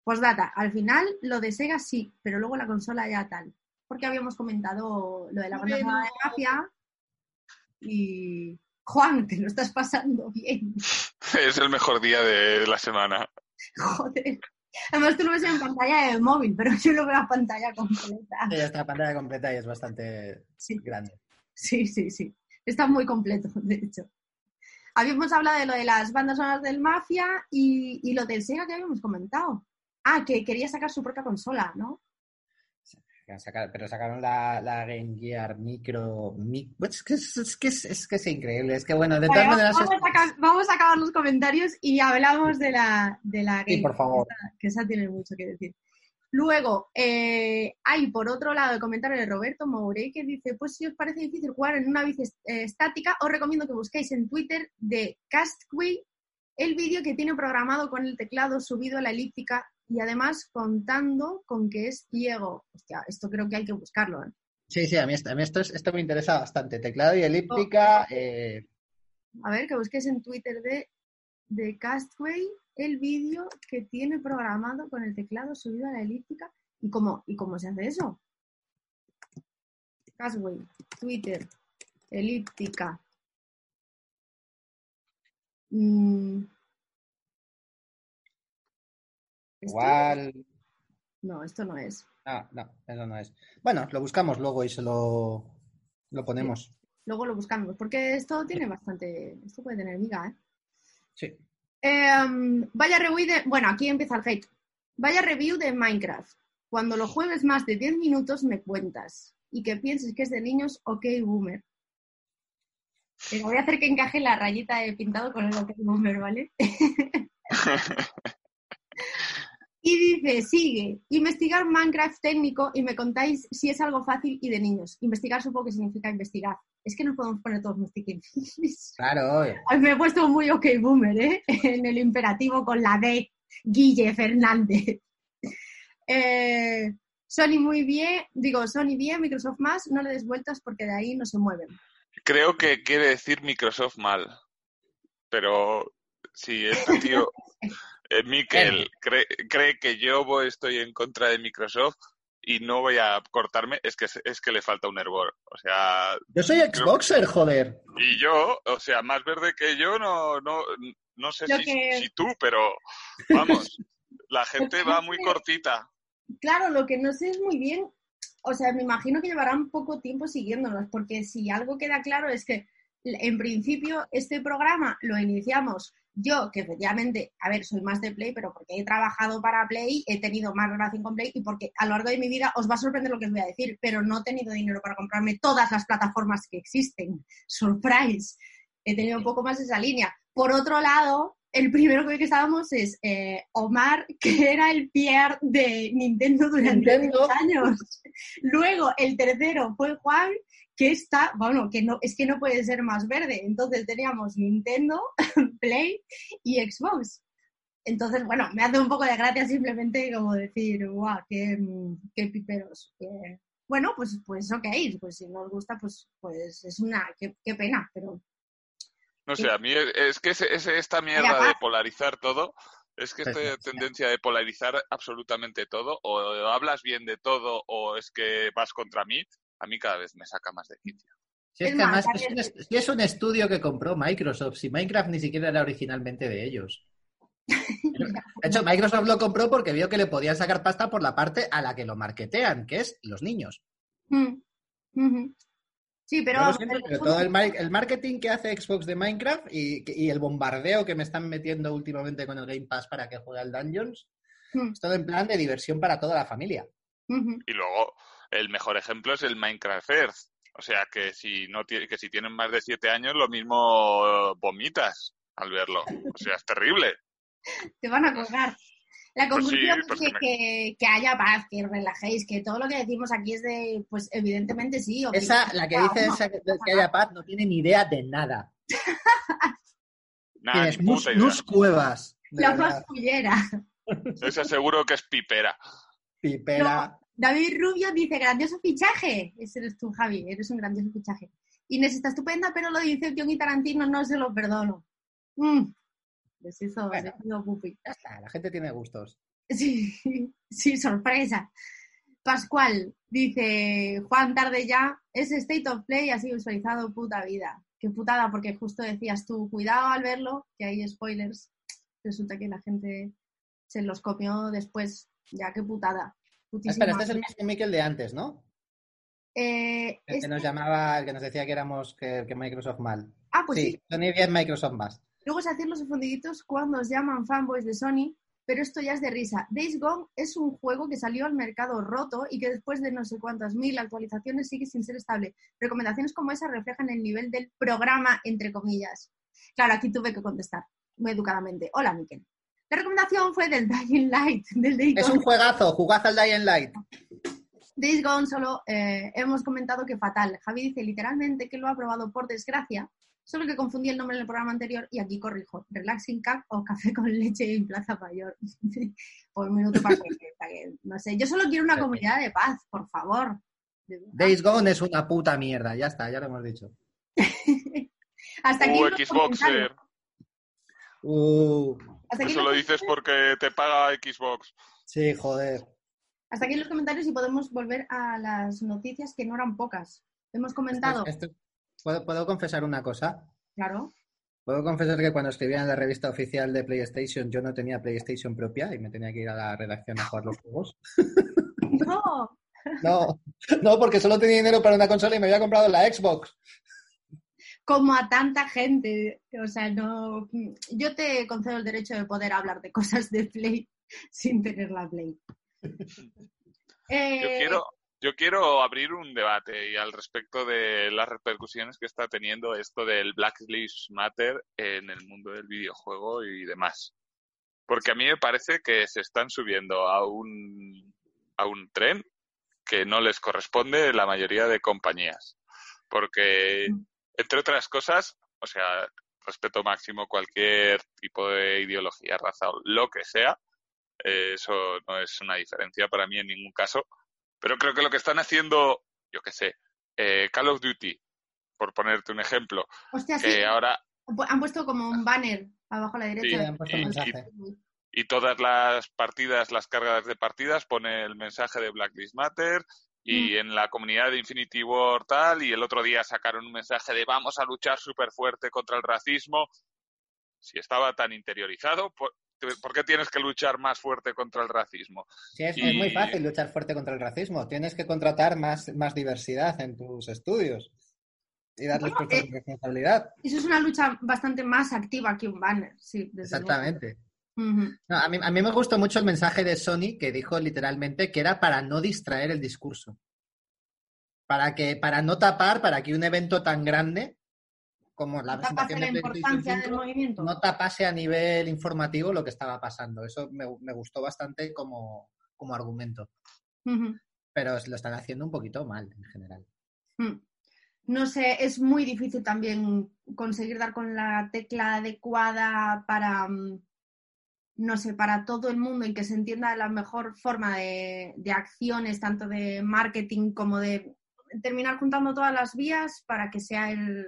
Postdata, al final lo de Sega sí, pero luego la consola ya tal. Porque habíamos comentado lo de la banda sonora de Mafia y... Juan, te lo estás pasando bien. Es el mejor día de la semana. Joder. Además tú lo ves en pantalla de móvil, pero yo lo veo a pantalla completa. Sí, está pantalla completa y es bastante grande. Sí, sí, sí. Está muy completo, de hecho. Habíamos hablado de lo de las bandas sonoras del Mafia y, lo del Sega que habíamos comentado. Ah, que quería sacar su propia consola, ¿no? pero sacaron la, la Game Gear Micro. es, que es, que es, increíble. Es que bueno, de todas maneras. Vamos, a acabar los comentarios y hablamos de la, de la Game Sí, por favor. Que esa tiene mucho que decir. Luego, eh, hay por otro lado el comentario de Roberto Mourey que dice, pues si os parece difícil jugar en una bici eh, estática, os recomiendo que busquéis en Twitter de Castway el vídeo que tiene programado con el teclado subido a la elíptica y además contando con que es ciego. Hostia, esto creo que hay que buscarlo. ¿eh? Sí, sí, a mí, esto, esto me interesa bastante. Teclado y elíptica. Oh. A ver, que busquéis en Twitter de, de Castway el vídeo que tiene programado con el teclado subido a la elíptica. ¿Y cómo, y cómo se hace eso? Casway, Twitter, elíptica. Mm. Igual. No, esto no es. Ah, no, eso no es. Bueno, lo buscamos luego y se lo, lo ponemos. Luego lo buscamos, porque esto tiene bastante. Esto puede tener miga, ¿eh? Sí. Em, vaya review de. Bueno, aquí empieza el hate. Vaya review de Minecraft. Cuando lo juegues más de 10 minutos me cuentas. Y que pienses que es de niños, ok, boomer. Pero voy a hacer que encaje la rayita de pintado con el ok, boomer, ¿vale? y dice, sigue, investigar Minecraft técnico y me contáis si es algo fácil y de niños. Investigar supongo que significa investigar. Es que nos podemos poner todos muy Claro. Me he puesto muy ok boomer, ¿eh? En el imperativo con la D, Guille Fernández. Eh, Sony muy bien, digo, Sony bien, Microsoft más, no le des vueltas porque de ahí no se mueven. Creo que quiere decir Microsoft mal, pero si este tío, Miquel, cree, cree que yo estoy en contra de Microsoft, y no voy a cortarme, es que es que le falta un hervor. O sea. Yo soy Xboxer, joder. Y yo, o sea, más verde que yo, no, no, no sé si, tú, pero vamos, la gente va muy cortita. Claro, lo que no sé es muy bien, o sea, me imagino que llevarán poco tiempo siguiéndonos, porque si algo queda claro es que en principio este programa lo iniciamos yo, que efectivamente, a ver, soy más de Play, pero porque he trabajado para Play, he tenido más relación con Play y porque a lo largo de mi vida os va a sorprender lo que os voy a decir, pero no he tenido dinero para comprarme todas las plataformas que existen. Surprise. He tenido un poco más esa línea. Por otro lado, el primero que estábamos es eh, Omar, que era el Pierre de Nintendo durante años. Luego, el tercero fue Juan, que está, bueno, que no, es que no puede ser más verde. Entonces teníamos Nintendo, Play y Xbox. Entonces, bueno, me hace un poco de gracia simplemente como decir, guau, qué, qué piperos. bueno, pues, pues ok, pues si no os gusta, pues, pues es una, qué, pena, pero... No sé, a mí es, que ese, esta mierda de polarizar todo Es que esta tendencia de polarizar absolutamente todo, o hablas bien de todo, o es que vas contra mí, a mí cada vez me saca más de quicio. Si es, que además es un, estudio que compró Microsoft, si Minecraft ni siquiera era originalmente de ellos. De hecho, Microsoft lo compró porque vio que le podían sacar pasta por la parte a la que lo marketean, que es los niños. Mm. Sí, pero, todo el, marketing que hace Xbox de Minecraft y, el bombardeo que me están metiendo últimamente con el Game Pass para que juegue al Dungeons, hmm. es todo en plan de diversión para toda la familia. Y luego, el mejor ejemplo es el Minecraft Earth. O sea, que si, no que si tienen más de siete años, lo mismo vomitas al verlo. O sea, es terrible. Te van a colgar. La pues conclusión es que, que, haya paz, que relajéis, que todo lo que decimos aquí es de, pues evidentemente sí. esa, la que dice esa, que, haya paz no tiene ni idea de nada. nada Tienes mus, cuevas. La más pullera. Esa seguro que es pipera. Pipera. David Rubio dice, grandioso fichaje. Ese eres tú, Javi, eres un grandioso fichaje. Inés está estupenda, pero lo dice John y Tarantino no se lo perdono. Mm. Les hizo, Ya está, la gente tiene gustos. Sí, sí, sorpresa. Pascual dice, Juan, tarde ya, es State of Play así visualizado, puta vida. Qué putada, porque justo decías tú, cuidado al verlo, que hay spoilers. Resulta que la gente se los copió después. Ya, qué putada. Espera, este es el mismo Miquel de antes, ¿no? Eh, el que nos llamaba, el que nos decía que éramos que, Microsoft mal. Ah, pues sí. sí. Sony bien, Microsoft más. Luego se hacen los fundiditos cuando os llaman fanboys de Sony, pero esto ya es de risa. Days Gone es un juego que salió al mercado roto y que después de no sé cuántas mil actualizaciones sigue sin ser estable. Recomendaciones como esa reflejan el nivel del programa, entre comillas. Claro, aquí tuve que contestar muy educadamente. Hola, Miquel. La recomendación fue del Dying Light. Del es un juegazo, jugad al Dying Light. Days Gone solo eh, hemos comentado que fatal. Javi dice literalmente que lo ha probado por desgracia solo que confundí el nombre en el programa anterior y aquí corrijo, Relaxing Cup o Café con leche en Plaza Mayor. por un minuto para que, no sé, yo solo quiero una comunidad de paz, por favor. Days Gone es una puta mierda, ya está, ya lo hemos dicho. Hasta aquí. Uh, Xboxer. Uh. Eso lo dices porque te paga Xbox. Sí, joder. Hasta aquí los comentarios y podemos volver a las noticias que no eran pocas. Hemos comentado. ¿Puedo, confesar una cosa? Claro. Puedo confesar que cuando escribía en la revista oficial de PlayStation yo no tenía PlayStation propia y me tenía que ir a la redacción a jugar los juegos. No. no, no, porque solo tenía dinero para una consola y me había comprado la Xbox. Como a tanta gente. O sea, no. Yo te concedo el derecho de poder hablar de cosas de Play sin tener la Play. Yo quiero, yo quiero abrir un debate y al respecto de las repercusiones que está teniendo esto del Black Lives Matter en el mundo del videojuego y demás. Porque a mí me parece que se están subiendo a un, a un tren que no les corresponde la mayoría de compañías. Porque, entre otras cosas, o sea, respeto máximo cualquier tipo de ideología, raza o lo que sea, eh, eso no es una diferencia para mí en ningún caso pero creo que lo que están haciendo, yo qué sé, eh, Call of Duty, por ponerte un ejemplo, que ahora... Han puesto como un banner abajo a la derecha. y, todas las partidas, las cargas de partidas, pone el mensaje de Black Lives Matter y mm. en la comunidad de Infinity War tal, y el otro día sacaron un mensaje de vamos a luchar súper fuerte contra el racismo. Si estaba tan interiorizado, ¿por qué tienes que luchar más fuerte contra el racismo? Sí, es, muy fácil luchar fuerte contra el racismo. Tienes que contratar más, más diversidad en tus estudios y darles eh, responsabilidad. Eso es una lucha bastante más activa que un banner, sí. Exactamente. A, mí, a mí me gustó mucho el mensaje de Sony que dijo literalmente que era para no distraer el discurso. Para que, para no tapar, para que un evento tan grande como la presentación de movimiento. no tapase a nivel informativo lo que estaba pasando. Eso me, gustó bastante como, argumento. Pero lo están haciendo un poquito mal en general. Mm. No sé, es muy difícil también conseguir dar con la tecla adecuada para, mm, no sé, para todo el mundo y que se entienda la mejor forma de, de acciones, tanto de marketing como de terminar juntando todas las vías para que sea el,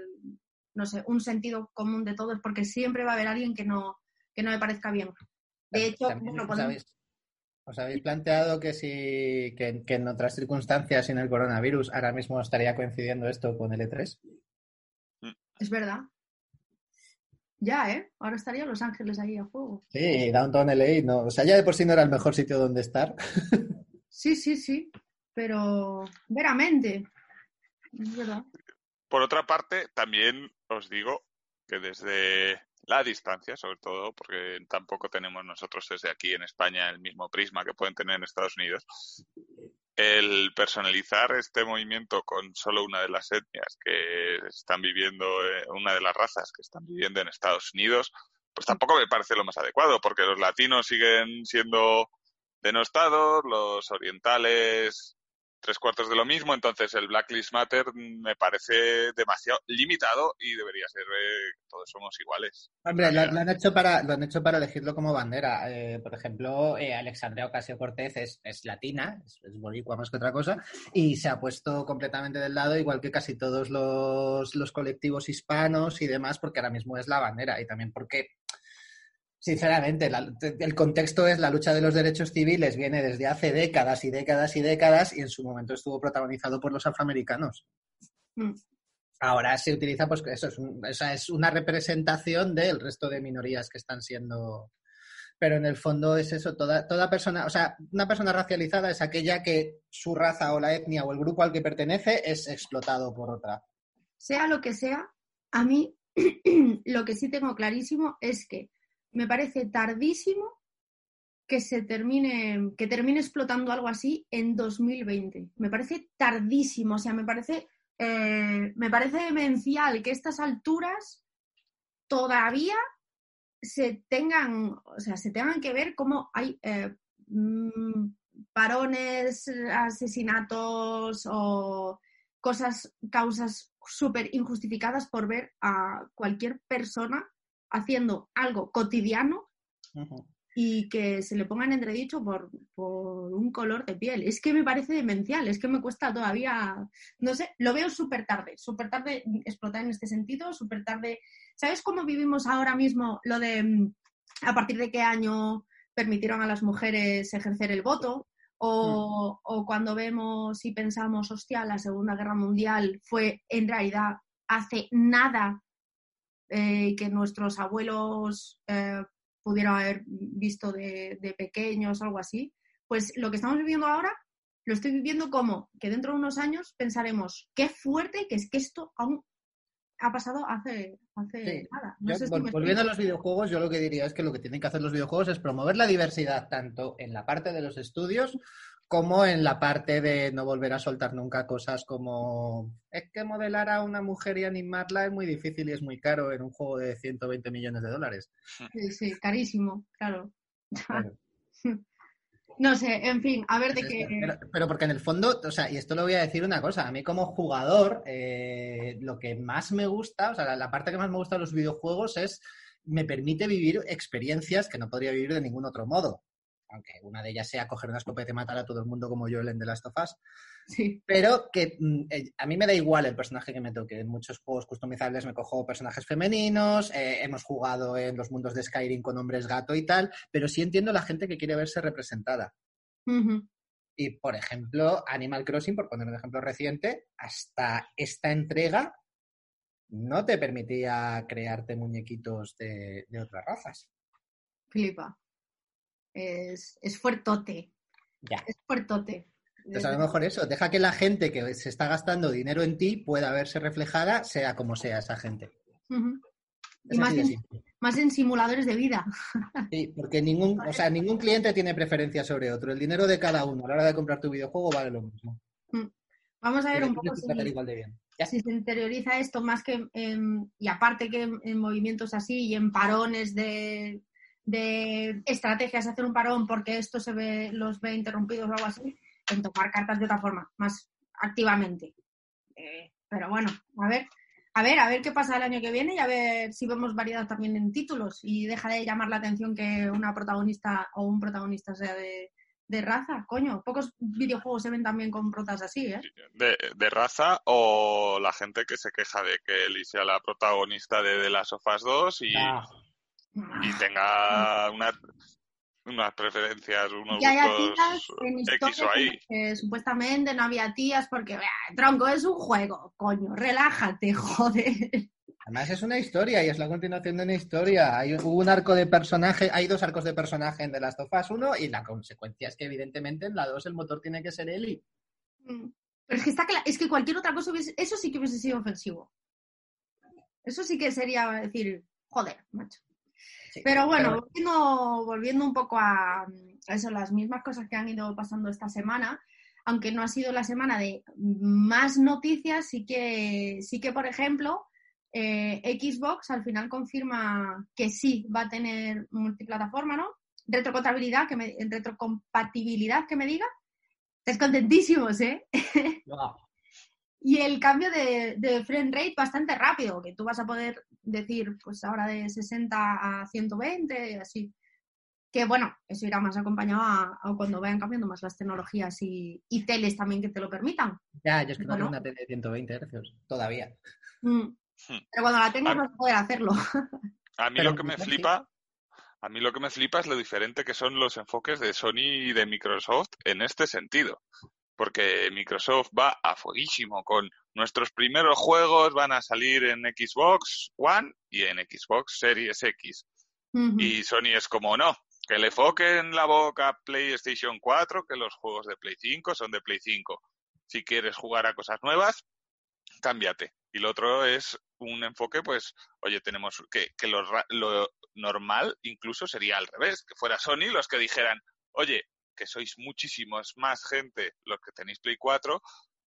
no sé, un sentido común de todos, porque siempre va a haber alguien que no, que no me parezca bien. De hecho, bueno, ¿Os habéis planteado que si que, en otras circunstancias sin el coronavirus ahora mismo estaría coincidiendo esto con el E3? Es verdad. Ya, ¿eh? Ahora estaría Los Ángeles ahí a fuego. Sí, Downtown LA, no. O sea, ya de por sí no era el mejor sitio donde estar. sí, sí, sí. Pero, veramente. Es verdad. Por otra parte, también os digo que desde la distancia, sobre todo, porque tampoco tenemos nosotros desde aquí en España el mismo prisma que pueden tener en Estados Unidos. El personalizar este movimiento con solo una de las etnias que están viviendo, eh, una de las razas que están viviendo en Estados Unidos, pues tampoco me parece lo más adecuado, porque los latinos siguen siendo denostados, los orientales tres cuartos de lo mismo, entonces el Blacklist Matter me parece demasiado limitado y debería ser eh, todos somos iguales. Hombre, lo, han hecho para, lo han hecho para elegirlo como bandera. Eh, por ejemplo, eh, Alexandria Ocasio Cortez es, es latina, es, es, boricua más que otra cosa, y se ha puesto completamente del lado, igual que casi todos los, los colectivos hispanos y demás, porque ahora mismo es la bandera y también porque Sinceramente, el contexto es la lucha de los derechos civiles, viene desde hace décadas y décadas y décadas y en su momento estuvo protagonizado por los afroamericanos. Mm. Ahora se utiliza, pues eso es, esa es una representación del resto de minorías que están siendo. Pero en el fondo es eso, toda, toda persona, o sea, una persona racializada es aquella que su raza o la etnia o el grupo al que pertenece es explotado por otra. Sea lo que sea, a mí lo que sí tengo clarísimo es que me parece tardísimo que se termine, que termine explotando algo así en 2020. Me parece tardísimo, o sea, me parece, eh, me parece demencial que estas alturas todavía se tengan, o sea, se tengan que ver cómo hay eh, mm, parones, asesinatos o cosas, causas súper injustificadas por ver a cualquier persona haciendo algo cotidiano y que se le pongan entredicho por, por un color de piel. Es que me parece demencial, es que me cuesta todavía, no sé, lo veo súper tarde, súper tarde explotar en este sentido, súper tarde. ¿Sabes cómo vivimos ahora mismo lo de mm, a partir de qué año permitieron a las mujeres ejercer el voto? O, mm. o, cuando vemos y pensamos, hostia, la Segunda Guerra Mundial fue en realidad hace nada eh, que nuestros abuelos eh, pudieran haber visto de, de pequeños, algo así, pues lo que estamos viviendo ahora lo estoy viviendo como que dentro de unos años pensaremos qué fuerte que es que esto aún ha pasado hace, hace nada. volviendo a los videojuegos, yo lo que diría es que lo que tienen que hacer los videojuegos es promover la diversidad tanto en la parte de los estudios como en la parte de no volver a soltar nunca cosas como es que modelar a una mujer y animarla es muy difícil y es muy caro en un juego de 120 millones de dólares. Sí, sí, carísimo, claro. no sé, en fin, a ver de qué... Pero, porque en el fondo, o sea, y esto lo voy a decir una cosa, a mí como jugador, eh, lo que más me gusta, o sea, la parte que más me gusta de los videojuegos es me permite vivir experiencias que no podría vivir de ningún otro modo aunque una de ellas sea coger una escopeta y matar a todo el mundo como yo en The Last of Us. Sí. Pero que mm, eh, a mí me da igual el personaje que me toque. En muchos juegos customizables me cojo personajes femeninos, eh, hemos jugado en los mundos de Skyrim con hombres gato y tal, pero sí entiendo la gente que quiere verse representada. Y, por ejemplo, Animal Crossing, por poner un ejemplo reciente, hasta esta entrega no te permitía crearte muñequitos de, de otras razas. Flipa es, es fuertote. Ya. Es fuertote. Entonces, a lo mejor eso, deja que la gente que se está gastando dinero en ti pueda verse reflejada, sea como sea esa gente. Y más en, más en, simuladores de vida. Sí, porque ningún, o sea, ningún cliente tiene preferencia sobre otro. El dinero de cada uno a la hora de comprar tu videojuego vale lo mismo. Mm. Vamos a ver un poco si, si, se interioriza esto más que, y aparte que en movimientos así y en parones de, de estrategias, hacer un parón porque esto se ve, los ve interrumpidos o algo así, en tomar cartas de otra forma, más activamente. Eh, pero bueno, a ver, a ver, a ver qué pasa el año que viene y a ver si vemos variedad también en títulos y deja de llamar la atención que una protagonista o un protagonista sea de, raza, coño. Pocos videojuegos se ven también con protas así, ¿eh? De, raza o la gente que se queja de que Ellie sea la protagonista de The Last of Us 2 y, y tenga una unas preferencias, unos gustos X o ahí. supuestamente no había tías porque, tronco, es un juego, coño, relájate, joder. Además es una historia y es la continuación de una historia. Hay un arco de personaje, hay dos arcos de personaje en The Last of Us 1 y la consecuencia es que evidentemente en la 2 el motor tiene que ser Eli. Mm. Pero es que está es que cualquier otra cosa eso sí que hubiese sido ofensivo. Eso sí que sería decir, joder, macho. Pero bueno, Volviendo, un poco a, eso, las mismas cosas que han ido pasando esta semana, aunque no ha sido la semana de más noticias, sí que, sí que por ejemplo, eh, Xbox al final confirma que sí va a tener multiplataforma, ¿no? Retrocompatibilidad, que me, retrocompatibilidad que me diga. Estás contentísimos, ¿eh? Y el cambio de, de, frame rate bastante rápido, que tú vas a poder decir, pues ahora de 60 a 120, así. Que bueno, eso irá más acompañado a, cuando vayan cambiando más las tecnologías y, teles también que te lo permitan. Ya, yo es que no tengo una tele de 120 Hz todavía. Mm. Hmm. Pero cuando la tengas vas a poder hacerlo. A mí lo que me flipa, a mí lo que me flipa es lo diferente que son los enfoques de Sony y de Microsoft en este sentido. Porque Microsoft va a fueguísimo con nuestros primeros juegos van a salir en Xbox One y en Xbox Series X. Y Sony es como no, que le en la boca PlayStation 4 que los juegos de Play 5 son de Play 5. Si quieres jugar a cosas nuevas, cámbiate. Y lo otro es un enfoque, pues, oye, tenemos que, que lo, lo normal incluso sería al revés, que fuera Sony los que dijeran, oye, que sois muchísimos más gente los que tenéis Play 4,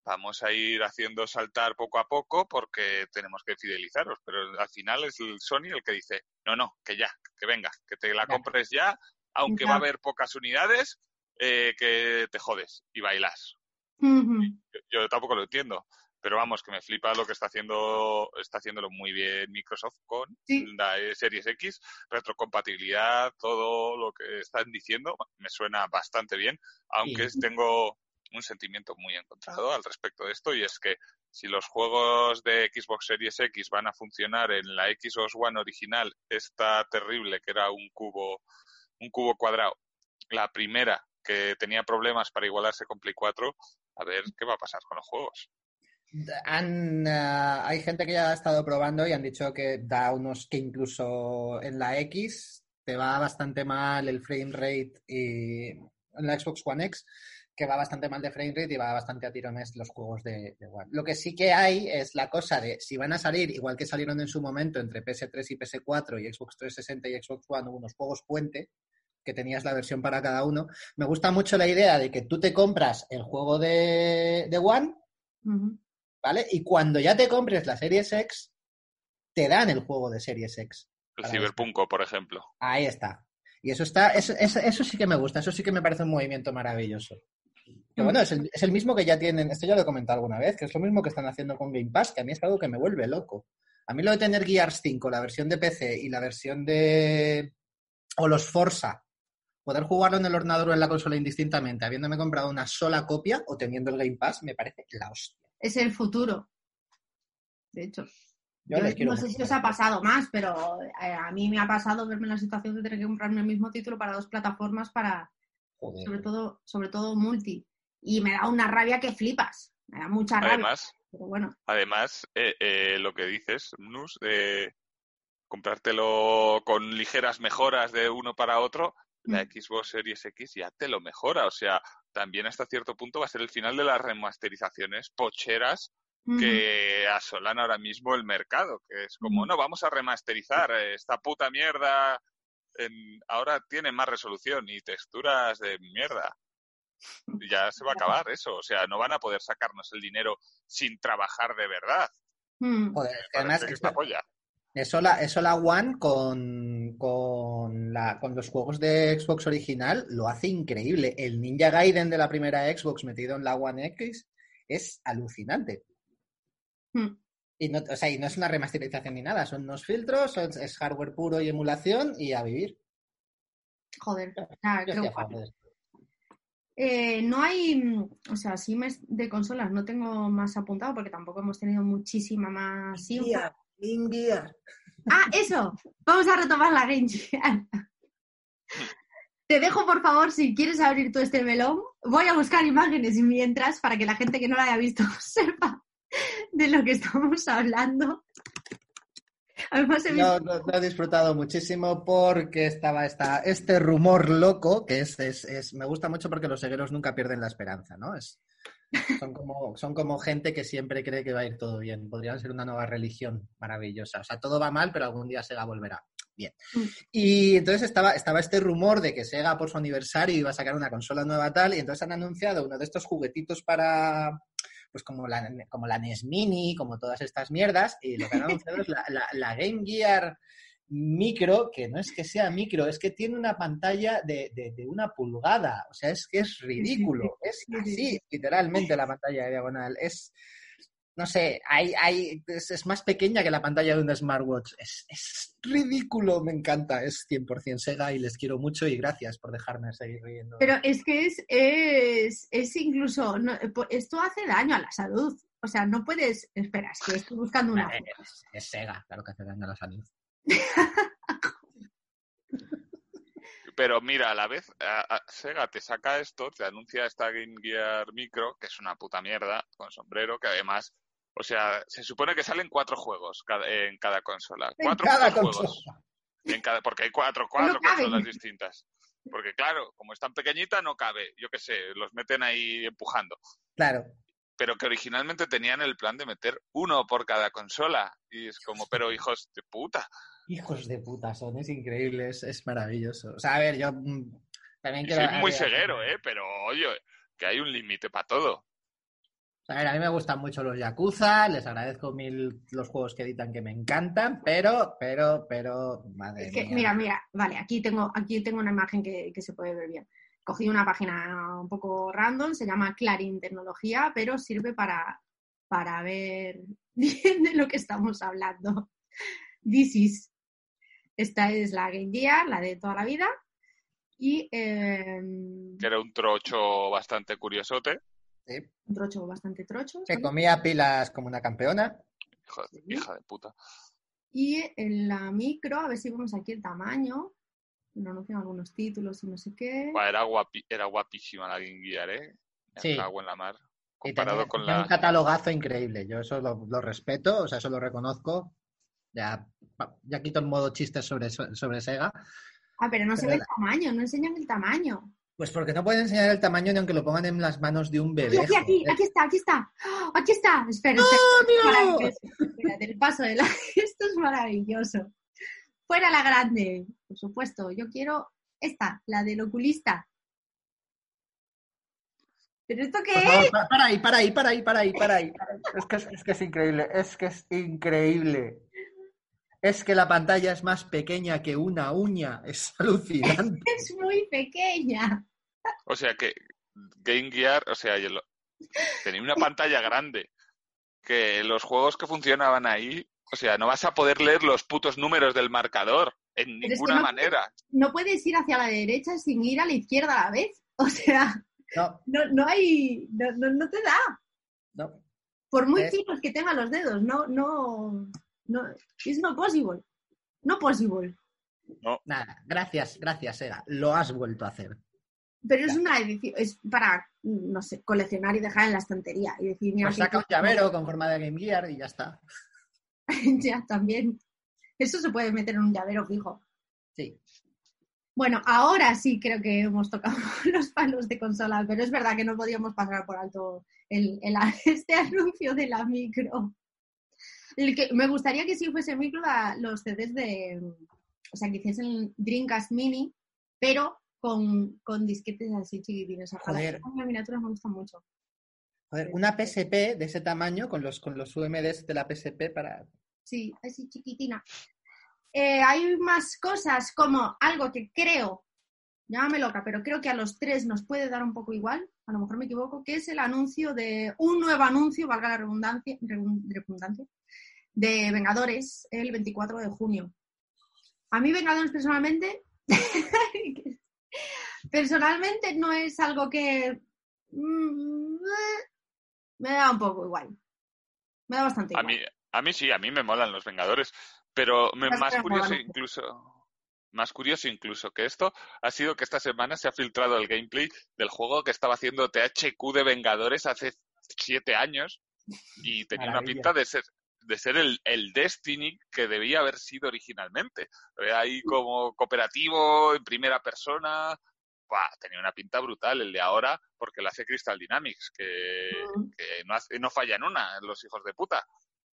vamos a ir haciendo saltar poco a poco porque tenemos que fidelizaros, pero al final es el Sony el que dice, no, no, que ya, que venga, que te la compres ya, aunque va a haber pocas unidades, eh, que te jodes y bailas. yo, tampoco lo entiendo pero vamos, que me flipa lo que está haciendo, está haciéndolo muy bien Microsoft con la Series X, retrocompatibilidad, todo lo que están diciendo, me suena bastante bien, aunque tengo un sentimiento muy encontrado al respecto de esto y es que si los juegos de Xbox Series X van a funcionar en la Xbox One original, esta terrible que era un cubo, un cubo cuadrado, la primera que tenía problemas para igualarse con Play 4, a ver qué va a pasar con los juegos. Eh, hay gente que ya ha estado probando y han dicho que da unos que incluso en la X te va bastante mal el frame rate y en la Xbox One X que va bastante mal de frame rate y va bastante a tirones los juegos de, One. Lo que sí que hay es la cosa de si van a salir, igual que salieron en su momento entre PS3 y PS4 y Xbox 360 y Xbox One, unos juegos puente, que tenías la versión para cada uno. Me gusta mucho la idea de que tú te compras el juego de, de One, ¿vale? Y cuando ya te compres la Series X, te dan el juego de Series X. El Cyberpunk, por ejemplo. Ahí está. Y eso está, eso, eso, sí que me gusta, eso sí que me parece un movimiento maravilloso. Que bueno, es el, mismo que ya tienen, esto ya lo he comentado alguna vez, que es lo mismo que están haciendo con Game Pass, que a mí es algo que me vuelve loco. A mí lo de tener Gears 5, la versión de PC y la versión de. o los Forza, poder jugarlo en el ordenador o en la consola indistintamente, habiéndome comprado una sola copia o teniendo el Game Pass, me parece la hostia es el futuro. De hecho. Yo, no sé si os ha pasado más, pero eh, a mí me ha pasado verme en la situación de tener que comprarme el mismo título para dos plataformas para, sobre todo, sobre todo multi. Y me da una rabia que flipas. Me da mucha rabia. Además, bueno. además eh, eh, lo que dices, Nus, de comprártelo con ligeras mejoras de uno para otro, la mm. Xbox Series X ya te lo mejora. O sea, también hasta cierto punto va a ser el final de las remasterizaciones pocheras que asolan ahora mismo el mercado, que es como, no, vamos a remasterizar esta puta mierda, ahora tiene más resolución y texturas de mierda. Ya se va a acabar eso, o sea, no van a poder sacarnos el dinero sin trabajar de verdad. Mm. Joder, además, eso la, eso la One con, con, la, con los juegos de Xbox original lo hace increíble. El Ninja Gaiden de la primera Xbox metido en la One X es alucinante. Hmm. Y, no, o sea, y no es una remasterización ni nada, son unos filtros, es hardware puro y emulación y a vivir. Joder, eh, no hay, o sea, sí de consolas no tengo más apuntado porque tampoco hemos tenido muchísima más Game Ah, eso. Vamos a retomar la Game Te dejo, por favor, si quieres abrir todo este melón, voy a buscar imágenes mientras para que la gente que no la haya visto sepa de lo que estamos hablando. Además, he visto... no, he disfrutado muchísimo porque estaba esta, este rumor loco, que es, es, me gusta mucho porque los cegueros nunca pierden la esperanza, ¿no? Es, son, como, son como gente que siempre cree que va a ir todo bien. Podrían ser una nueva religión maravillosa. O sea, todo va mal, pero algún día Sega volverá. Bien. Mm. Y entonces estaba, estaba este rumor de que Sega por su aniversario iba a sacar una consola nueva tal, y entonces han anunciado uno de estos juguetitos para, pues como la, como la NES Mini, como todas estas mierdas, y lo que han anunciado es la, la, Game Gear micro, que no es que sea micro, es que tiene una pantalla de, de, una pulgada, o sea, es que es ridículo, es así, literalmente la pantalla diagonal, es, no sé, hay, hay, es, más pequeña que la pantalla de un smartwatch. Es, es ridículo, me encanta. Es 100% Sega y les quiero mucho y gracias por dejarme seguir riendo. Pero es que es, es, es incluso, esto hace daño a la salud. O sea, no puedes, espera, es que estoy buscando una... Es, Sega, claro que hace daño a la salud. Pero mira, a la vez, Sega te saca esto, te anuncia esta Game Gear Micro, que es una puta mierda, con sombrero, que además o sea, se supone que salen cuatro juegos en cada consola. cuatro juegos. En cada, porque hay cuatro, cuatro consolas distintas. Porque claro, como es tan pequeñita, no cabe. Yo qué sé, los meten ahí empujando. Claro. Pero que originalmente tenían el plan de meter uno por cada consola. Y es como, pero hijos de puta. Hijos de puta son, es increíble, es, maravilloso. O sea, a ver, yo mm, también quiero... Soy muy ceguero, ¿eh? Pero oye, que hay un límite para todo. A ver, a mí me gustan mucho los Yakuza, les agradezco mil los juegos que editan que me encantan, pero, pero, pero, madre es que, Mira, mira, vale, aquí tengo, aquí tengo una imagen que, se puede ver bien. Cogí una página un poco random, se llama Clarín Tecnología, pero sirve para, para ver bien de lo que estamos hablando. This is. Esta es la Game Gear, la de toda la vida. Y. Eh... Que era un trocho bastante curiosote. Un trocho bastante trocho. Que comía pilas como una campeona. hija de puta. Y en la micro, a ver si vemos aquí el tamaño. No anuncian algunos títulos y no sé qué. era, era guapísima la Game Gear, ¿eh? Sí. Agua en la mar. Comparado con la. un catalogazo increíble. Yo eso lo, respeto, o sea, eso lo reconozco. Ya, ya quito el modo chiste sobre, sobre Sega. Ah, pero no se ve el tamaño, no enseñan el tamaño. Pues porque no pueden enseñar el tamaño ni aunque lo pongan en las manos de un bebé. Aquí, aquí, aquí está, aquí está. Aquí está. Espera, ¡Oh, espera. del paso de la... Esto es maravilloso. Fuera la grande, por supuesto. Yo quiero esta, la del oculista. ¿Pero esto qué es? Para ahí, para ahí, para ahí, para ahí, para ahí. Es que es, que es increíble, es que es increíble. Es que la pantalla es más pequeña que una uña. Es alucinante. es muy pequeña. O sea que Game Gear, o sea, tenía una pantalla grande. Que los juegos que funcionaban ahí, o sea, no vas a poder leer los putos números del marcador en ninguna manera. no puedes ir hacia la derecha sin ir a la izquierda a la vez. O sea, no, no, hay, no, no, te da. No. Por muy finos que tengan los dedos, no, no, no, es no possible. No possible. No. Nada, gracias, gracias, Sega. Lo has vuelto a hacer. Pero es una edición, es para, no sé, coleccionar y dejar en la estantería. Y decir, mira, pues saca un llavero con forma de Game Gear y ya está. ya, también. Eso se puede meter en un llavero fijo. Sí. Bueno, ahora sí creo que hemos tocado los palos de consola, pero es verdad que no podíamos pasar por alto el, este anuncio de la micro. El que, me gustaría que sí fuese micro los CDs de, o sea, que hiciesen Dreamcast Mini, pero con, con disquetes así chiquitines. Joder. Las miniaturas me gustan mucho. Joder, una PSP de ese tamaño con los, con los UMDs de la PSP para... Sí, así chiquitina. Eh, hay más cosas como algo que creo, llámame loca, pero creo que a los tres nos puede dar un poco igual, a lo mejor me equivoco, que es el anuncio de un nuevo anuncio, valga la redundancia, redundancia de Vengadores el 24 de junio. A mí Vengadores personalmente Personalmente no es algo que mm, me da un poco igual. Me da bastante igual. A mí, a mí sí, a mí me molan los Vengadores, pero me, más curioso incluso... más curioso incluso que esto ha sido que esta semana se ha filtrado el gameplay del juego que estaba haciendo THQ de Vengadores hace siete años y tenía una pinta de ser de ser el, el, Destiny que debía haber sido originalmente. Ahí como cooperativo, en primera persona, tenía una pinta brutal el de ahora porque lo hace Crystal Dynamics, que, que no, hace, no falla en una, los hijos de puta.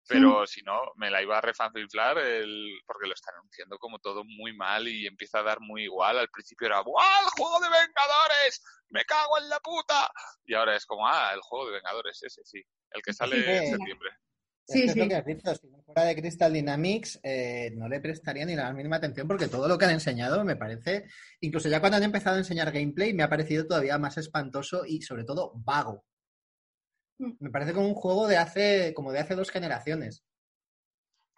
Pero si no, me la iba a refanfiflar el, porque lo están anunciando como todo muy mal y empieza a dar muy igual. Al principio era, ¡buah, el juego de Vengadores! ¡Me cago en la puta! Y ahora es como, ah, el juego de Vengadores ese, sí. El que sale en septiembre. Sí, sí. Es que dicho. Si no fuera de Crystal Dynamics, eh, no le prestaría ni la mínima atención porque todo lo que han enseñado me parece, incluso ya cuando han empezado a enseñar gameplay, me ha parecido todavía más espantoso y sobre todo vago. Mm. Me parece como un juego de hace, como de hace dos generaciones.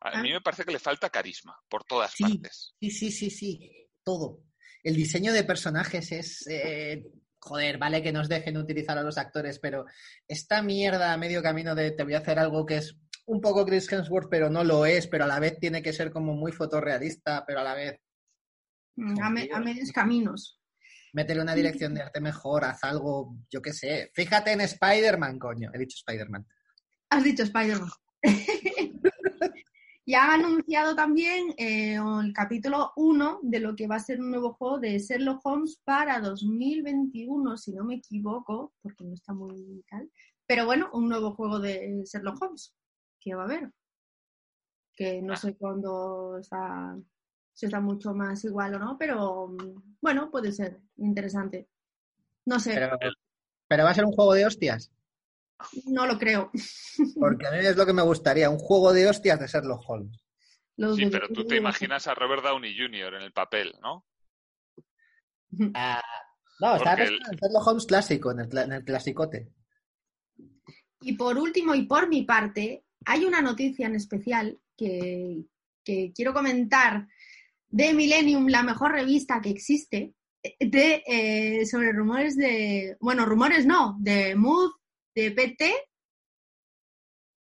A mí me parece que le falta carisma por todas partes. Sí, sí, sí, sí, todo. El diseño de personajes es, eh, joder, vale que nos dejen utilizar a los actores, pero esta mierda a medio camino de te voy a hacer algo que es un poco Chris Hemsworth, pero no lo es, pero a la vez tiene que ser como muy fotorrealista, pero a la vez... Mm, a, medios caminos métele una dirección de arte mejor, haz algo, yo qué sé. Fíjate en Spider-Man, coño. He dicho Spider-Man. Has dicho Spider-Man. y ha anunciado también eh, el capítulo 1 de lo que va a ser un nuevo juego de Sherlock Holmes para 2021, si no me equivoco, porque no está muy tal. Pero bueno, un nuevo juego de Sherlock Holmes que va a haber. Que no sé cuándo está si está mucho más igual o no, pero mm, bueno, puede ser interesante. No sé. Pero, va a ser un juego de hostias. No lo creo. Porque a mí es lo que me gustaría, un juego de hostias de Sherlock Holmes. sí, pero tú te imaginas a Robert Downey Jr. en el papel, ¿no? Ah, no, está en Sherlock Holmes clásico, en el, en el clasicote. Y por último, y por mi parte, hay una noticia en especial que, que quiero comentar de Millennium, la mejor revista que existe, de, eh, sobre rumores de, bueno, rumores no, de Mood, de PT.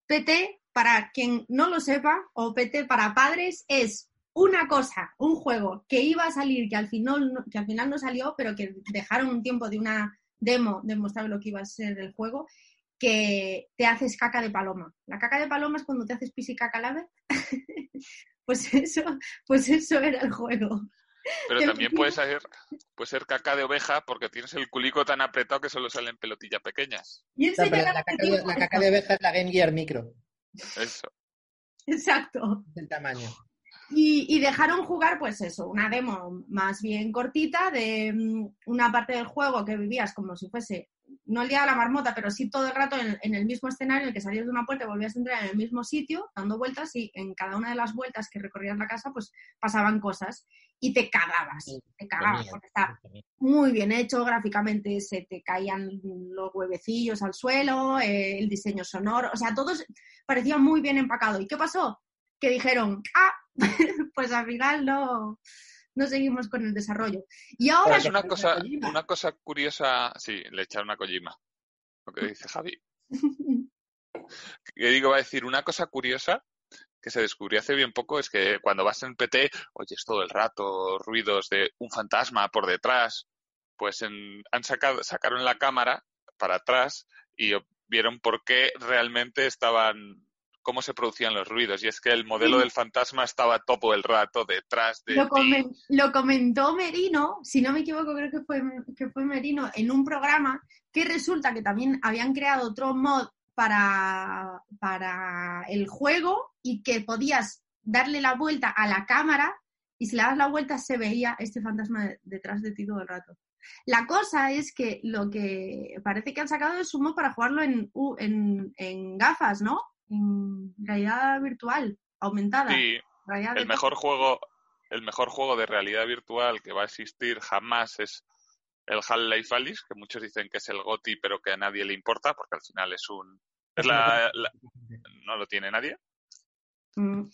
PT, para quien no lo sepa, o PT para padres, es una cosa, un juego que iba a salir, que al final, que al final no salió, pero que dejaron un tiempo de una demo de mostrar lo que iba a ser el juego, que te haces caca de paloma. La caca de paloma es cuando te haces pis y caca la vez. pues eso, pues eso era el juego. Pero también puede ser, puede ser caca de oveja porque tienes el culico tan apretado que solo salen pelotillas pequeñas. ¿Y la, caca de, oveja es la Game Gear Micro. Eso. Exacto. El tamaño. Y, y, dejaron jugar, pues eso, una demo más bien cortita de mm, una parte del juego que vivías como si fuese no el día de la marmota, pero sí todo el rato en, el mismo escenario, en el que salías de una puerta y volvías a entrar en el mismo sitio, dando vueltas, y en cada una de las vueltas que recorrías la casa, pues pasaban cosas y te cagabas, te cagabas, porque está muy bien hecho gráficamente, se te caían los huevecillos al suelo, eh, el diseño sonoro, o sea, todo parecía muy bien empacado. ¿Y qué pasó? Que dijeron, ah, pues al final no, no seguimos con el desarrollo. Y ahora... es una cosa, una cosa curiosa, sí, le echar una Kojima, lo que dice Javi. Yo digo, va a decir, una cosa curiosa que se descubrió hace bien poco es que cuando vas en PT oyes todo el rato ruidos de un fantasma por detrás. Pues han sacado, sacaron la cámara para atrás y vieron por qué realmente estaban cómo se producían los ruidos. Y es que el modelo del fantasma estaba todo el rato detrás de. Lo, comentó Merino, si no me equivoco, creo que fue, que fue Merino, en un programa que resulta que también habían creado otro mod para, para el juego y que podías darle la vuelta a la cámara y si le das la vuelta se veía este fantasma detrás de ti todo el rato. La cosa es que lo que parece que han sacado es un mod para jugarlo en, en, en gafas, ¿no? En realidad virtual, aumentada. Sí, el mejor juego, el mejor juego de realidad virtual que va a existir jamás es el Half-Life Alice, que muchos dicen que es el GOTI, pero que a nadie le importa, porque al final es un... Es la, no lo tiene nadie. Mm.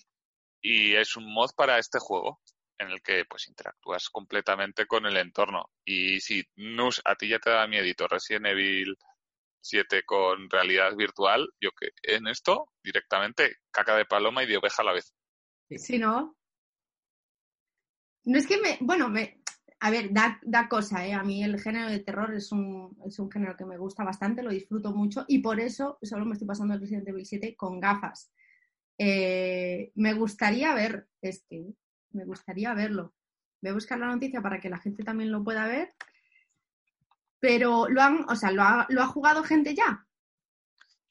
Y es un mod para este juego, en el que pues interactúas completamente con el entorno. Y si Nus, a ti ya te da miedito Resident Evil 7 con realidad virtual, yo que en esto directamente caca de paloma y de oveja a la vez. Sí, ¿no? No es que me. Bueno, me. A ver, da, cosa, ¿eh? A mí el género de terror es un, es un género que me gusta bastante, lo disfruto mucho y por eso solo me estoy pasando el Resident Evil 7 con gafas. Eh, me gustaría ver este, me gustaría verlo. Voy a buscar la noticia para que la gente también lo pueda ver. Pero lo han, o sea, lo ha, lo ha jugado gente ya.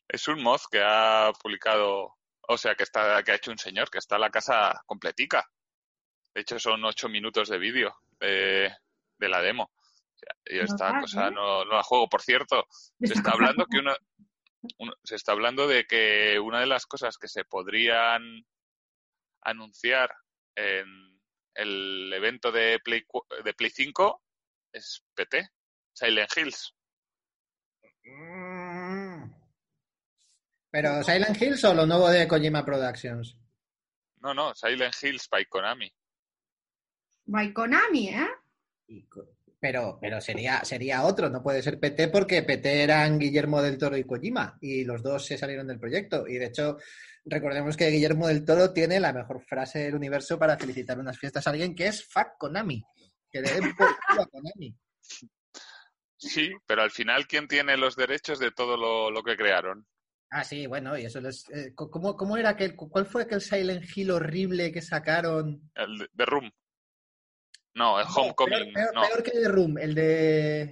Es un mod que ha publicado, o sea, que está, que ha hecho un señor, que está en la casa completica. De hecho, son ocho minutos de vídeo de, la demo. y esta cosa no, la juego. Por cierto, se está hablando que una, se está hablando de que una de las cosas que se podrían anunciar en el evento de Play, de Play 5 es PT, Silent Hills. Mm. Pero Silent Hills o lo nuevo de Kojima Productions? No, no, Silent Hills by Konami. By Konami, ¿eh? Pero, pero sería, sería otro, no puede ser PT porque PT eran Guillermo del Toro y Kojima y los dos se salieron del proyecto. Y de hecho, recordemos que Guillermo del Toro tiene la mejor frase del universo para felicitar unas fiestas a alguien que es Fuck Konami. Que le den por a Konami. Sí, pero al final, ¿quién tiene los derechos de todo lo, que crearon? Ah, sí, bueno, y eso es. Eh, ¿cómo, ¿Cómo era aquel. ¿Cuál fue aquel Silent Hill horrible que sacaron? El de Room. No, el Homecoming. Peor, peor, que The Room, el de.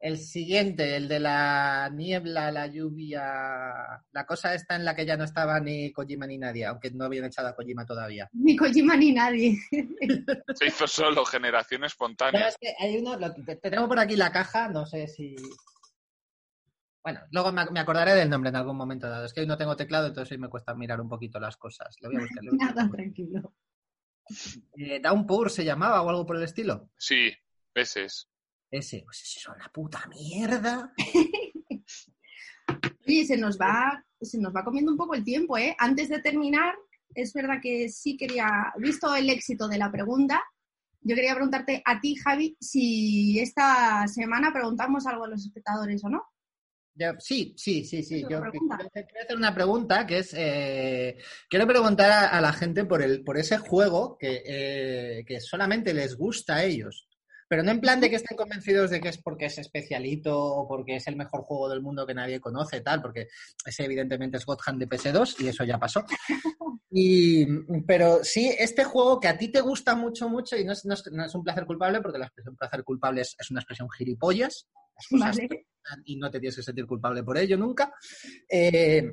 El siguiente, el de la niebla, la lluvia. La cosa está en la que ya no estaba ni Kojima ni nadie, aunque no habían echado a Kojima todavía. Ni Kojima ni nadie. Se hizo solo, generación espontánea. es que hay uno, tenemos por aquí la caja, no sé si. Bueno, luego me acordaré del nombre en algún momento dado. Es que hoy no tengo teclado, entonces hoy me cuesta mirar un poquito las cosas. Le voy a buscar. Nada, tranquilo. Eh, Downpour se llamaba o algo por el estilo. Sí, ese es. Ese, pues ese es una puta mierda. Oye, se nos va, se nos va comiendo un poco el tiempo, ¿eh? Antes de terminar, es verdad que sí quería, visto el éxito de la pregunta, yo quería preguntarte a ti, Javi, si esta semana preguntamos algo a los espectadores o no sí, sí, sí, sí. Yo quiero hacer una pregunta que es, eh, quiero preguntar a, la gente por, el, por ese juego que, eh, que solamente les gusta a ellos. Pero no en plan de que estén convencidos de que es porque es especialito o porque es el mejor juego del mundo que nadie conoce, tal, porque ese evidentemente es God Hand de PS2 y eso ya pasó. Y, pero sí, este juego que a ti te gusta mucho, mucho y no es, no es, un placer culpable, porque la expresión placer culpable es, una expresión gilipollas, y no te tienes que sentir culpable por ello nunca. Eh,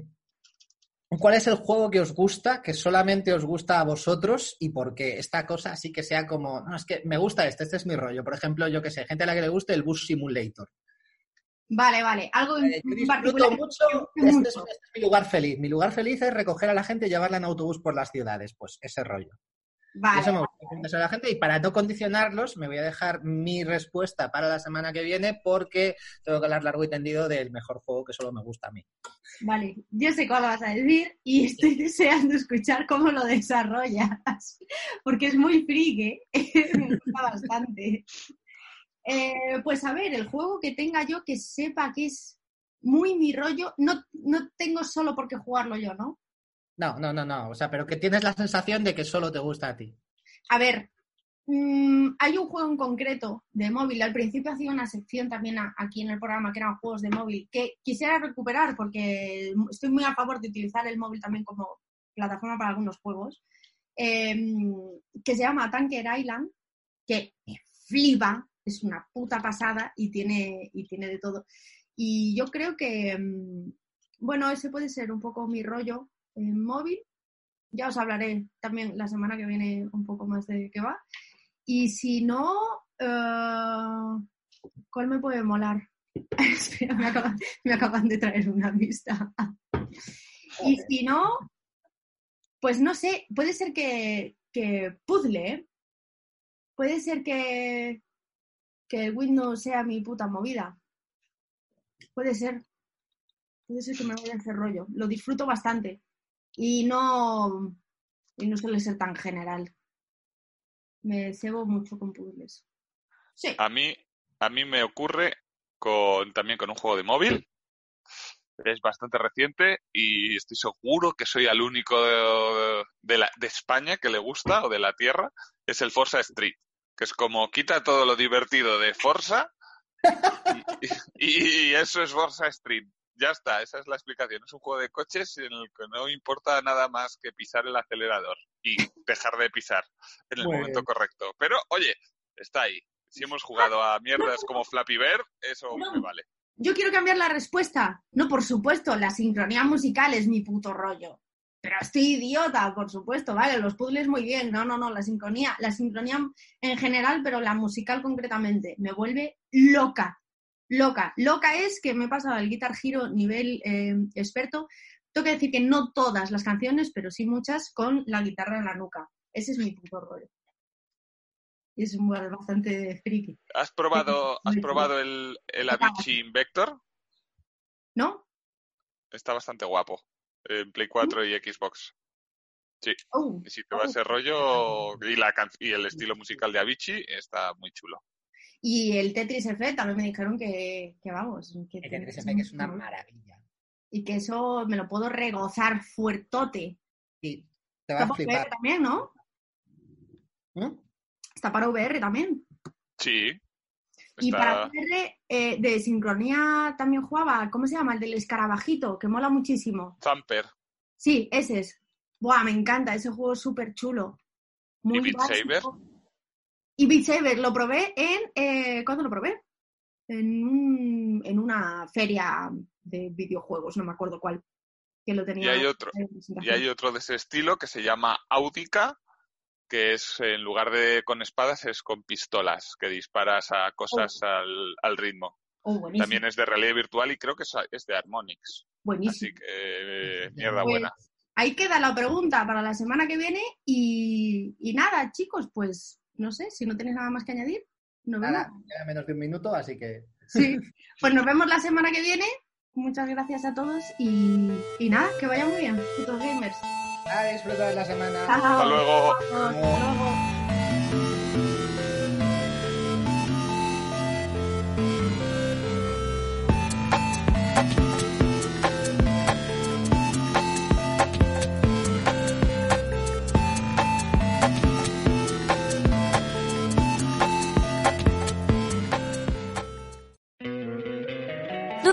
¿Cuál es el juego que os gusta, que solamente os gusta a vosotros y por qué? Esta cosa así que sea como, no, es que me gusta este, este es mi rollo. Por ejemplo, yo que sé, gente a la que le guste el Bus Simulator. Vale, vale, algo eh, disfruto mucho, este, este es, mi lugar feliz. Mi lugar feliz es recoger a la gente y llevarla en autobús por las ciudades, pues ese rollo. Vale. Eso me gusta a la gente y para no condicionarlos me voy a dejar mi respuesta para la semana que viene porque tengo que hablar largo y tendido del mejor juego que solo me gusta a mí. Vale, yo sé cuál vas a decir y estoy deseando escuchar cómo lo desarrollas porque es muy friki, me gusta bastante. Eh, pues a ver, el juego que tenga yo que sepa que es muy mi rollo, no, no tengo solo por qué jugarlo yo, ¿no? No, no, no, no. O sea, pero que tienes la sensación de que solo te gusta a ti. A ver, mm, hay un juego en concreto de móvil. Al principio hacía una sección también aquí en el programa que eran juegos de móvil que quisiera recuperar porque estoy muy a favor de utilizar el móvil también como plataforma para algunos juegos. Em, que se llama Tanker Island, que me flipa es una puta pasada y tiene, y tiene de todo. Y yo creo que, mm, bueno, ese puede ser un poco mi rollo móvil. Ya os hablaré también la semana que viene un poco más de qué va. Y si no, eh, ¿cuál me puede molar? Espera, me acaban, de traer una vista. y si no, pues no sé, puede ser que, que puzzle, ¿eh? Puede ser que, que el Windows sea mi puta movida. Puede ser. Puede ser que me vaya a hacer rollo. Lo disfruto bastante. Y no. Y no suele ser tan general. Me cebo mucho con puzzles. Sí. A mí, a mí me ocurre con, también con un juego de móvil es bastante reciente y estoy seguro que soy el único de, la, de España que le gusta o de la tierra, es el Forza Street, que es como quita todo lo divertido de Forza y, eso es Forza Street. Ya está, esa es la explicación. Es un juego de coches en el que no importa nada más que pisar el acelerador y dejar de pisar en el momento correcto. Pero, oye, está ahí. Si hemos jugado a mierdas como Flappy Bear, eso me vale. Yo quiero cambiar la respuesta. No, por supuesto, la sincronía musical es mi puto rollo. Pero estoy idiota, por supuesto, ¿vale? Los puzzles muy bien. No, no, no, la sincronía, la sincronía en general, pero la musical concretamente, me vuelve loca. Loca. Loca es que me he pasado el Guitar Hero nivel eh, experto. Tengo que decir que no todas las canciones, pero sí muchas con la guitarra en la nuca. Ese es mi puto rollo es bastante friki. ¿Has probado, ¿has probado el, el Avicii Invector? ¿No? Está bastante guapo. En Play 4 y Xbox. Sí. Oh, y si te va oh. ese rollo y, la y el estilo musical de Avicii está muy chulo. Y el Tetris Effect también me dijeron que, que vamos. Que el Tetris Effect es una maravilla. Y que eso me lo puedo regozar fuertote. Sí, te va a flipar. también, ¿no? ¿Mm? Está para VR también. Sí. Y para VR eh, de sincronía también jugaba, ¿cómo se llama? El del escarabajito, que mola muchísimo. Thumper. Sí, ese es. Buah, me encanta, ese juego es súper chulo. Muy ¿Y Beat Saber? Y Beat Saber lo probé en... Eh, ¿Cuándo lo probé? En, en una feria de videojuegos, no me acuerdo cuál. Que lo tenía. Y hay otro, y hay otro de ese estilo que se llama Audica, que es en lugar de con espadas es con pistolas, que disparas a cosas oh. al, ritmo. Oh, También es de realidad virtual y creo que es, de Harmonix. Buenísimo. Así que eh, mierda pues, buena. Ahí queda la pregunta para la semana que viene y, nada, chicos, pues no sé, si no tenéis nada más que añadir, nos nada, Ya menos de un minuto, así que... Sí, pues nos vemos la semana que viene. Muchas gracias a todos y, y nada, que vaya muy bien, putos gamers. A disfrutar la semana. Hasta luego. Hasta luego.